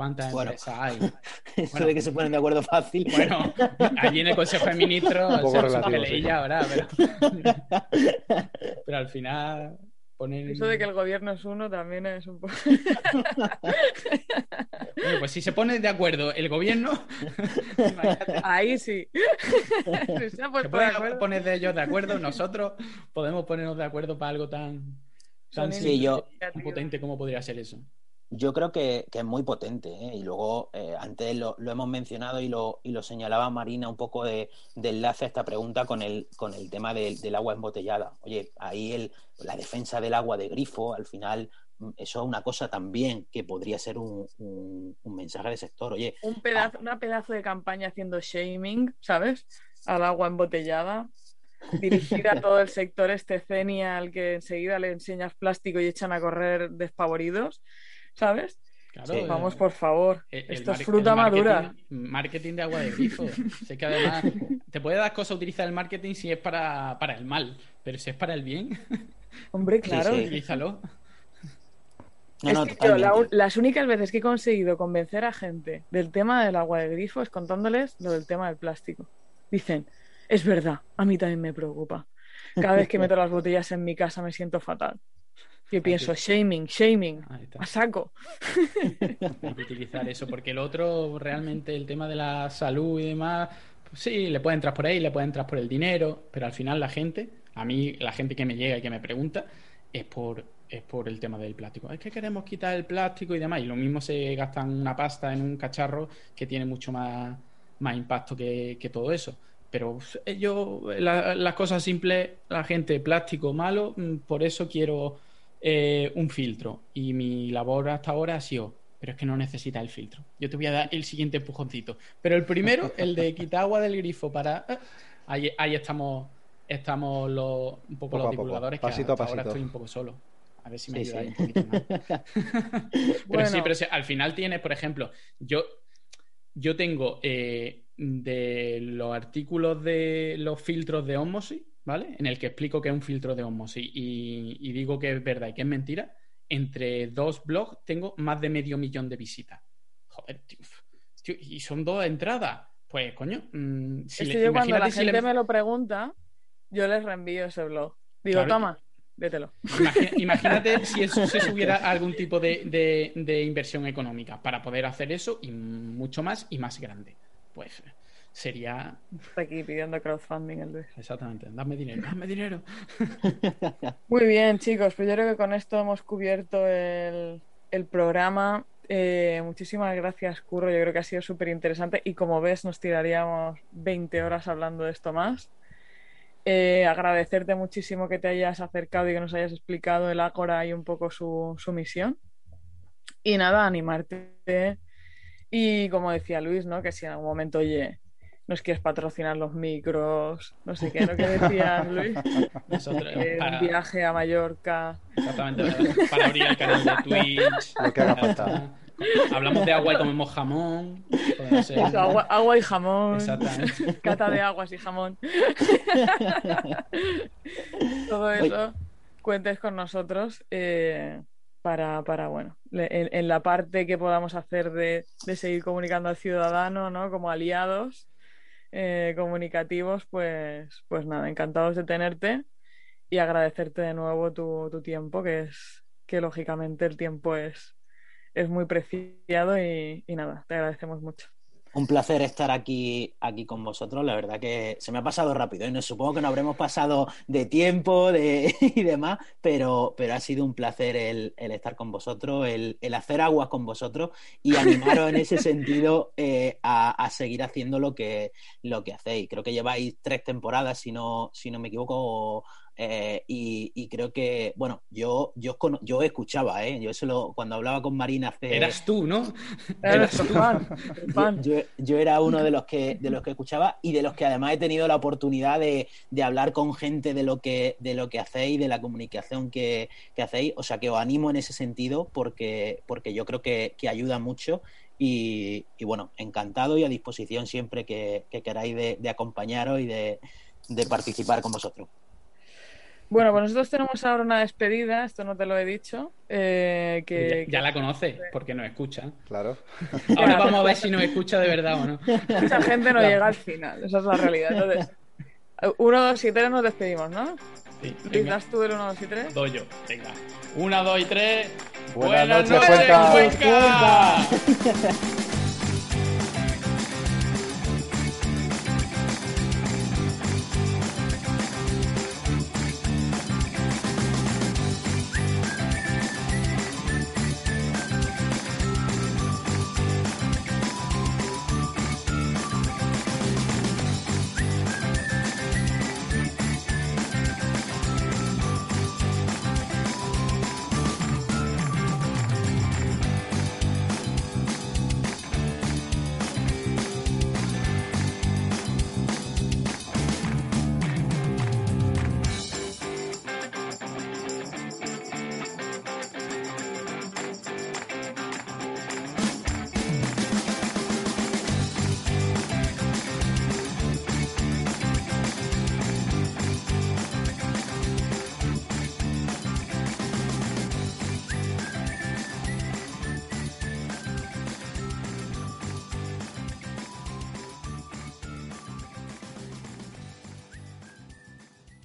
A: ¿Cuántas empresas hay?
D: Eso de que se ponen de acuerdo fácil.
A: Bueno, allí en el Consejo de Ministros
B: un se
A: ahora, pero... pero al final poner...
C: Eso de que el gobierno es uno también es un poco...
A: bueno, pues si se pone de acuerdo el gobierno...
C: Ahí sí.
A: se, pueden poner de ellos de acuerdo, nosotros podemos ponernos de acuerdo para algo tan, tan, tan potente como podría ser eso.
D: Yo creo que, es muy potente, ¿eh? y luego eh, antes lo, hemos mencionado y lo, y lo señalaba Marina un poco de, enlace a esta pregunta con el, con el tema del agua embotellada. Oye, ahí el, la defensa del agua de grifo, al final, mm, eso es una cosa también que podría ser un, mensaje de sector. Oye,
C: un pedazo, una pedazo de campaña haciendo shaming, ¿sabes? Al agua embotellada dirigida a todo el sector este al que enseguida le enseñas plástico y echan a correr despavoridos. ¿Sabes? Claro, vamos, por favor. Esto es fruta madura.
A: Marketing de agua de grifo. sé que además te puede dar cosa utilizar el marketing si es para, el mal, pero si es para el bien.
C: Hombre, claro.
A: utilízalo.
C: las únicas veces que he conseguido convencer a gente del tema del agua de grifo es contándoles lo del tema del plástico. Dicen, es verdad, a mí también me preocupa. Cada vez que meto las botellas en mi casa me siento fatal. Yo pienso, shaming, shaming, a saco.
A: Hay que utilizar eso, porque el otro, realmente, el tema de la salud y demás, pues sí, le puede entrar por ahí, le puede entrar por el dinero, pero al final la gente, a mí, la gente que me llega y que me pregunta, es por, es por el tema del plástico. Es que queremos quitar el plástico y demás, y lo mismo se gastan una pasta en un cacharro que tiene mucho más, más impacto que, todo eso. Pero yo, las cosas simples, la gente, plástico malo, mm, por eso quiero eh, un filtro. Y mi labor hasta ahora ha sido, pero es que no necesita el filtro. Yo te voy a dar el siguiente empujoncito. Pero el primero, el de quitar agua del grifo para... Ahí, ahí estamos estamos los, un poco, los divulgadores que ahora estoy un poco solo. A ver si me ayuda un poquito más. pero sí, pero al final tienes, por ejemplo, yo yo tengo eh, de los artículos de los filtros de osmosis, ¿vale? En el que explico que es un filtro de osmosis y, y digo que es verdad y que es mentira. Entre dos blogs tengo más de medio millón de visitas. Joder, tío. tío, y son dos entradas. Pues, coño. mm, si
C: es
A: le-
C: que yo cuando la
A: si
C: gente
A: le-
C: me lo pregunta, yo les reenvío ese blog. Digo,
A: Claro.
C: toma, vételo.
A: Imagi- Imagínate si eso se subiera algún tipo de, de- de inversión económica para poder hacer eso y mucho más y más grande. Pues sería
C: Está aquí pidiendo crowdfunding el Luis.
A: exactamente, dame dinero, dame dinero.
C: Muy bien, chicos, pues yo creo que con esto hemos cubierto el, el programa. Eh, muchísimas gracias, Curro. Yo creo que ha sido súper interesante y como ves, nos tiraríamos 20 horas hablando de esto más. Eh, agradecerte muchísimo que te hayas acercado y que nos hayas explicado el Ágora y un poco su, su misión. Y nada, animarte. Y como decía Luis, ¿no? Que si en algún momento, oye, nos quieres patrocinar los micros, no sé qué, ¿no? que decías, Luis?
A: Nosotros,
C: Eh,
A: para,
C: un viaje a Mallorca.
A: exactamente, para, abrir el canal de Twitch.
B: Lo que haga falta.
A: Hablamos de agua y comemos jamón. Podría ser.
C: Eso, agua, agua y jamón.
A: Exactamente.
C: Cata de aguas y jamón. Todo eso, cuentes con nosotros eh, para, para, bueno, en, en la parte que podamos hacer de, de seguir comunicando al ciudadano, ¿no? Como aliados eh, comunicativos, pues, pues nada, encantados de tenerte y agradecerte de nuevo tu, tu tiempo, que es que lógicamente el tiempo es, es muy preciado y, y nada, te agradecemos mucho.
D: Un placer estar aquí, aquí con vosotros. La verdad que se me ha pasado rápido. ¿eh? No, supongo que no habremos pasado de tiempo de, y demás, pero, pero ha sido un placer el, el estar con vosotros, el, el hacer aguas con vosotros y animaros en ese sentido eh, a, a seguir haciendo lo que, lo que hacéis. Creo que lleváis tres temporadas, si no, si no me equivoco, eh, y, y creo que, bueno, yo, yo, yo escuchaba, ¿eh? Yo solo, cuando hablaba con Marina hace...
A: Eras tú, ¿no?
C: Era
A: Eras tú.
C: fan.
D: Yo, yo era uno de los que de los que escuchaba y de los que además he tenido la oportunidad de, de hablar con gente de lo que de lo que hacéis, de la comunicación que, que hacéis. O sea que os animo en ese sentido porque, porque yo creo que, que ayuda mucho. Y, y bueno, encantado y a disposición siempre que, que queráis de, de acompañaros y de, de participar con vosotros.
C: Bueno, pues nosotros tenemos ahora una despedida, esto no te lo he dicho. eh, que,
A: Ya, ya la conoce, porque nos escucha.
B: Claro.
A: Ahora vamos a ver si nos escucha de verdad o no.
C: mucha gente no llega al final, esa es la realidad. Entonces, uno, dos y tres nos despedimos, ¿no?
A: Sí,
C: das tú del uno, dos y tres.
A: doy yo. Venga. Una, dos y tres.
B: Buenas noches, Cuenca.
A: Cuenca.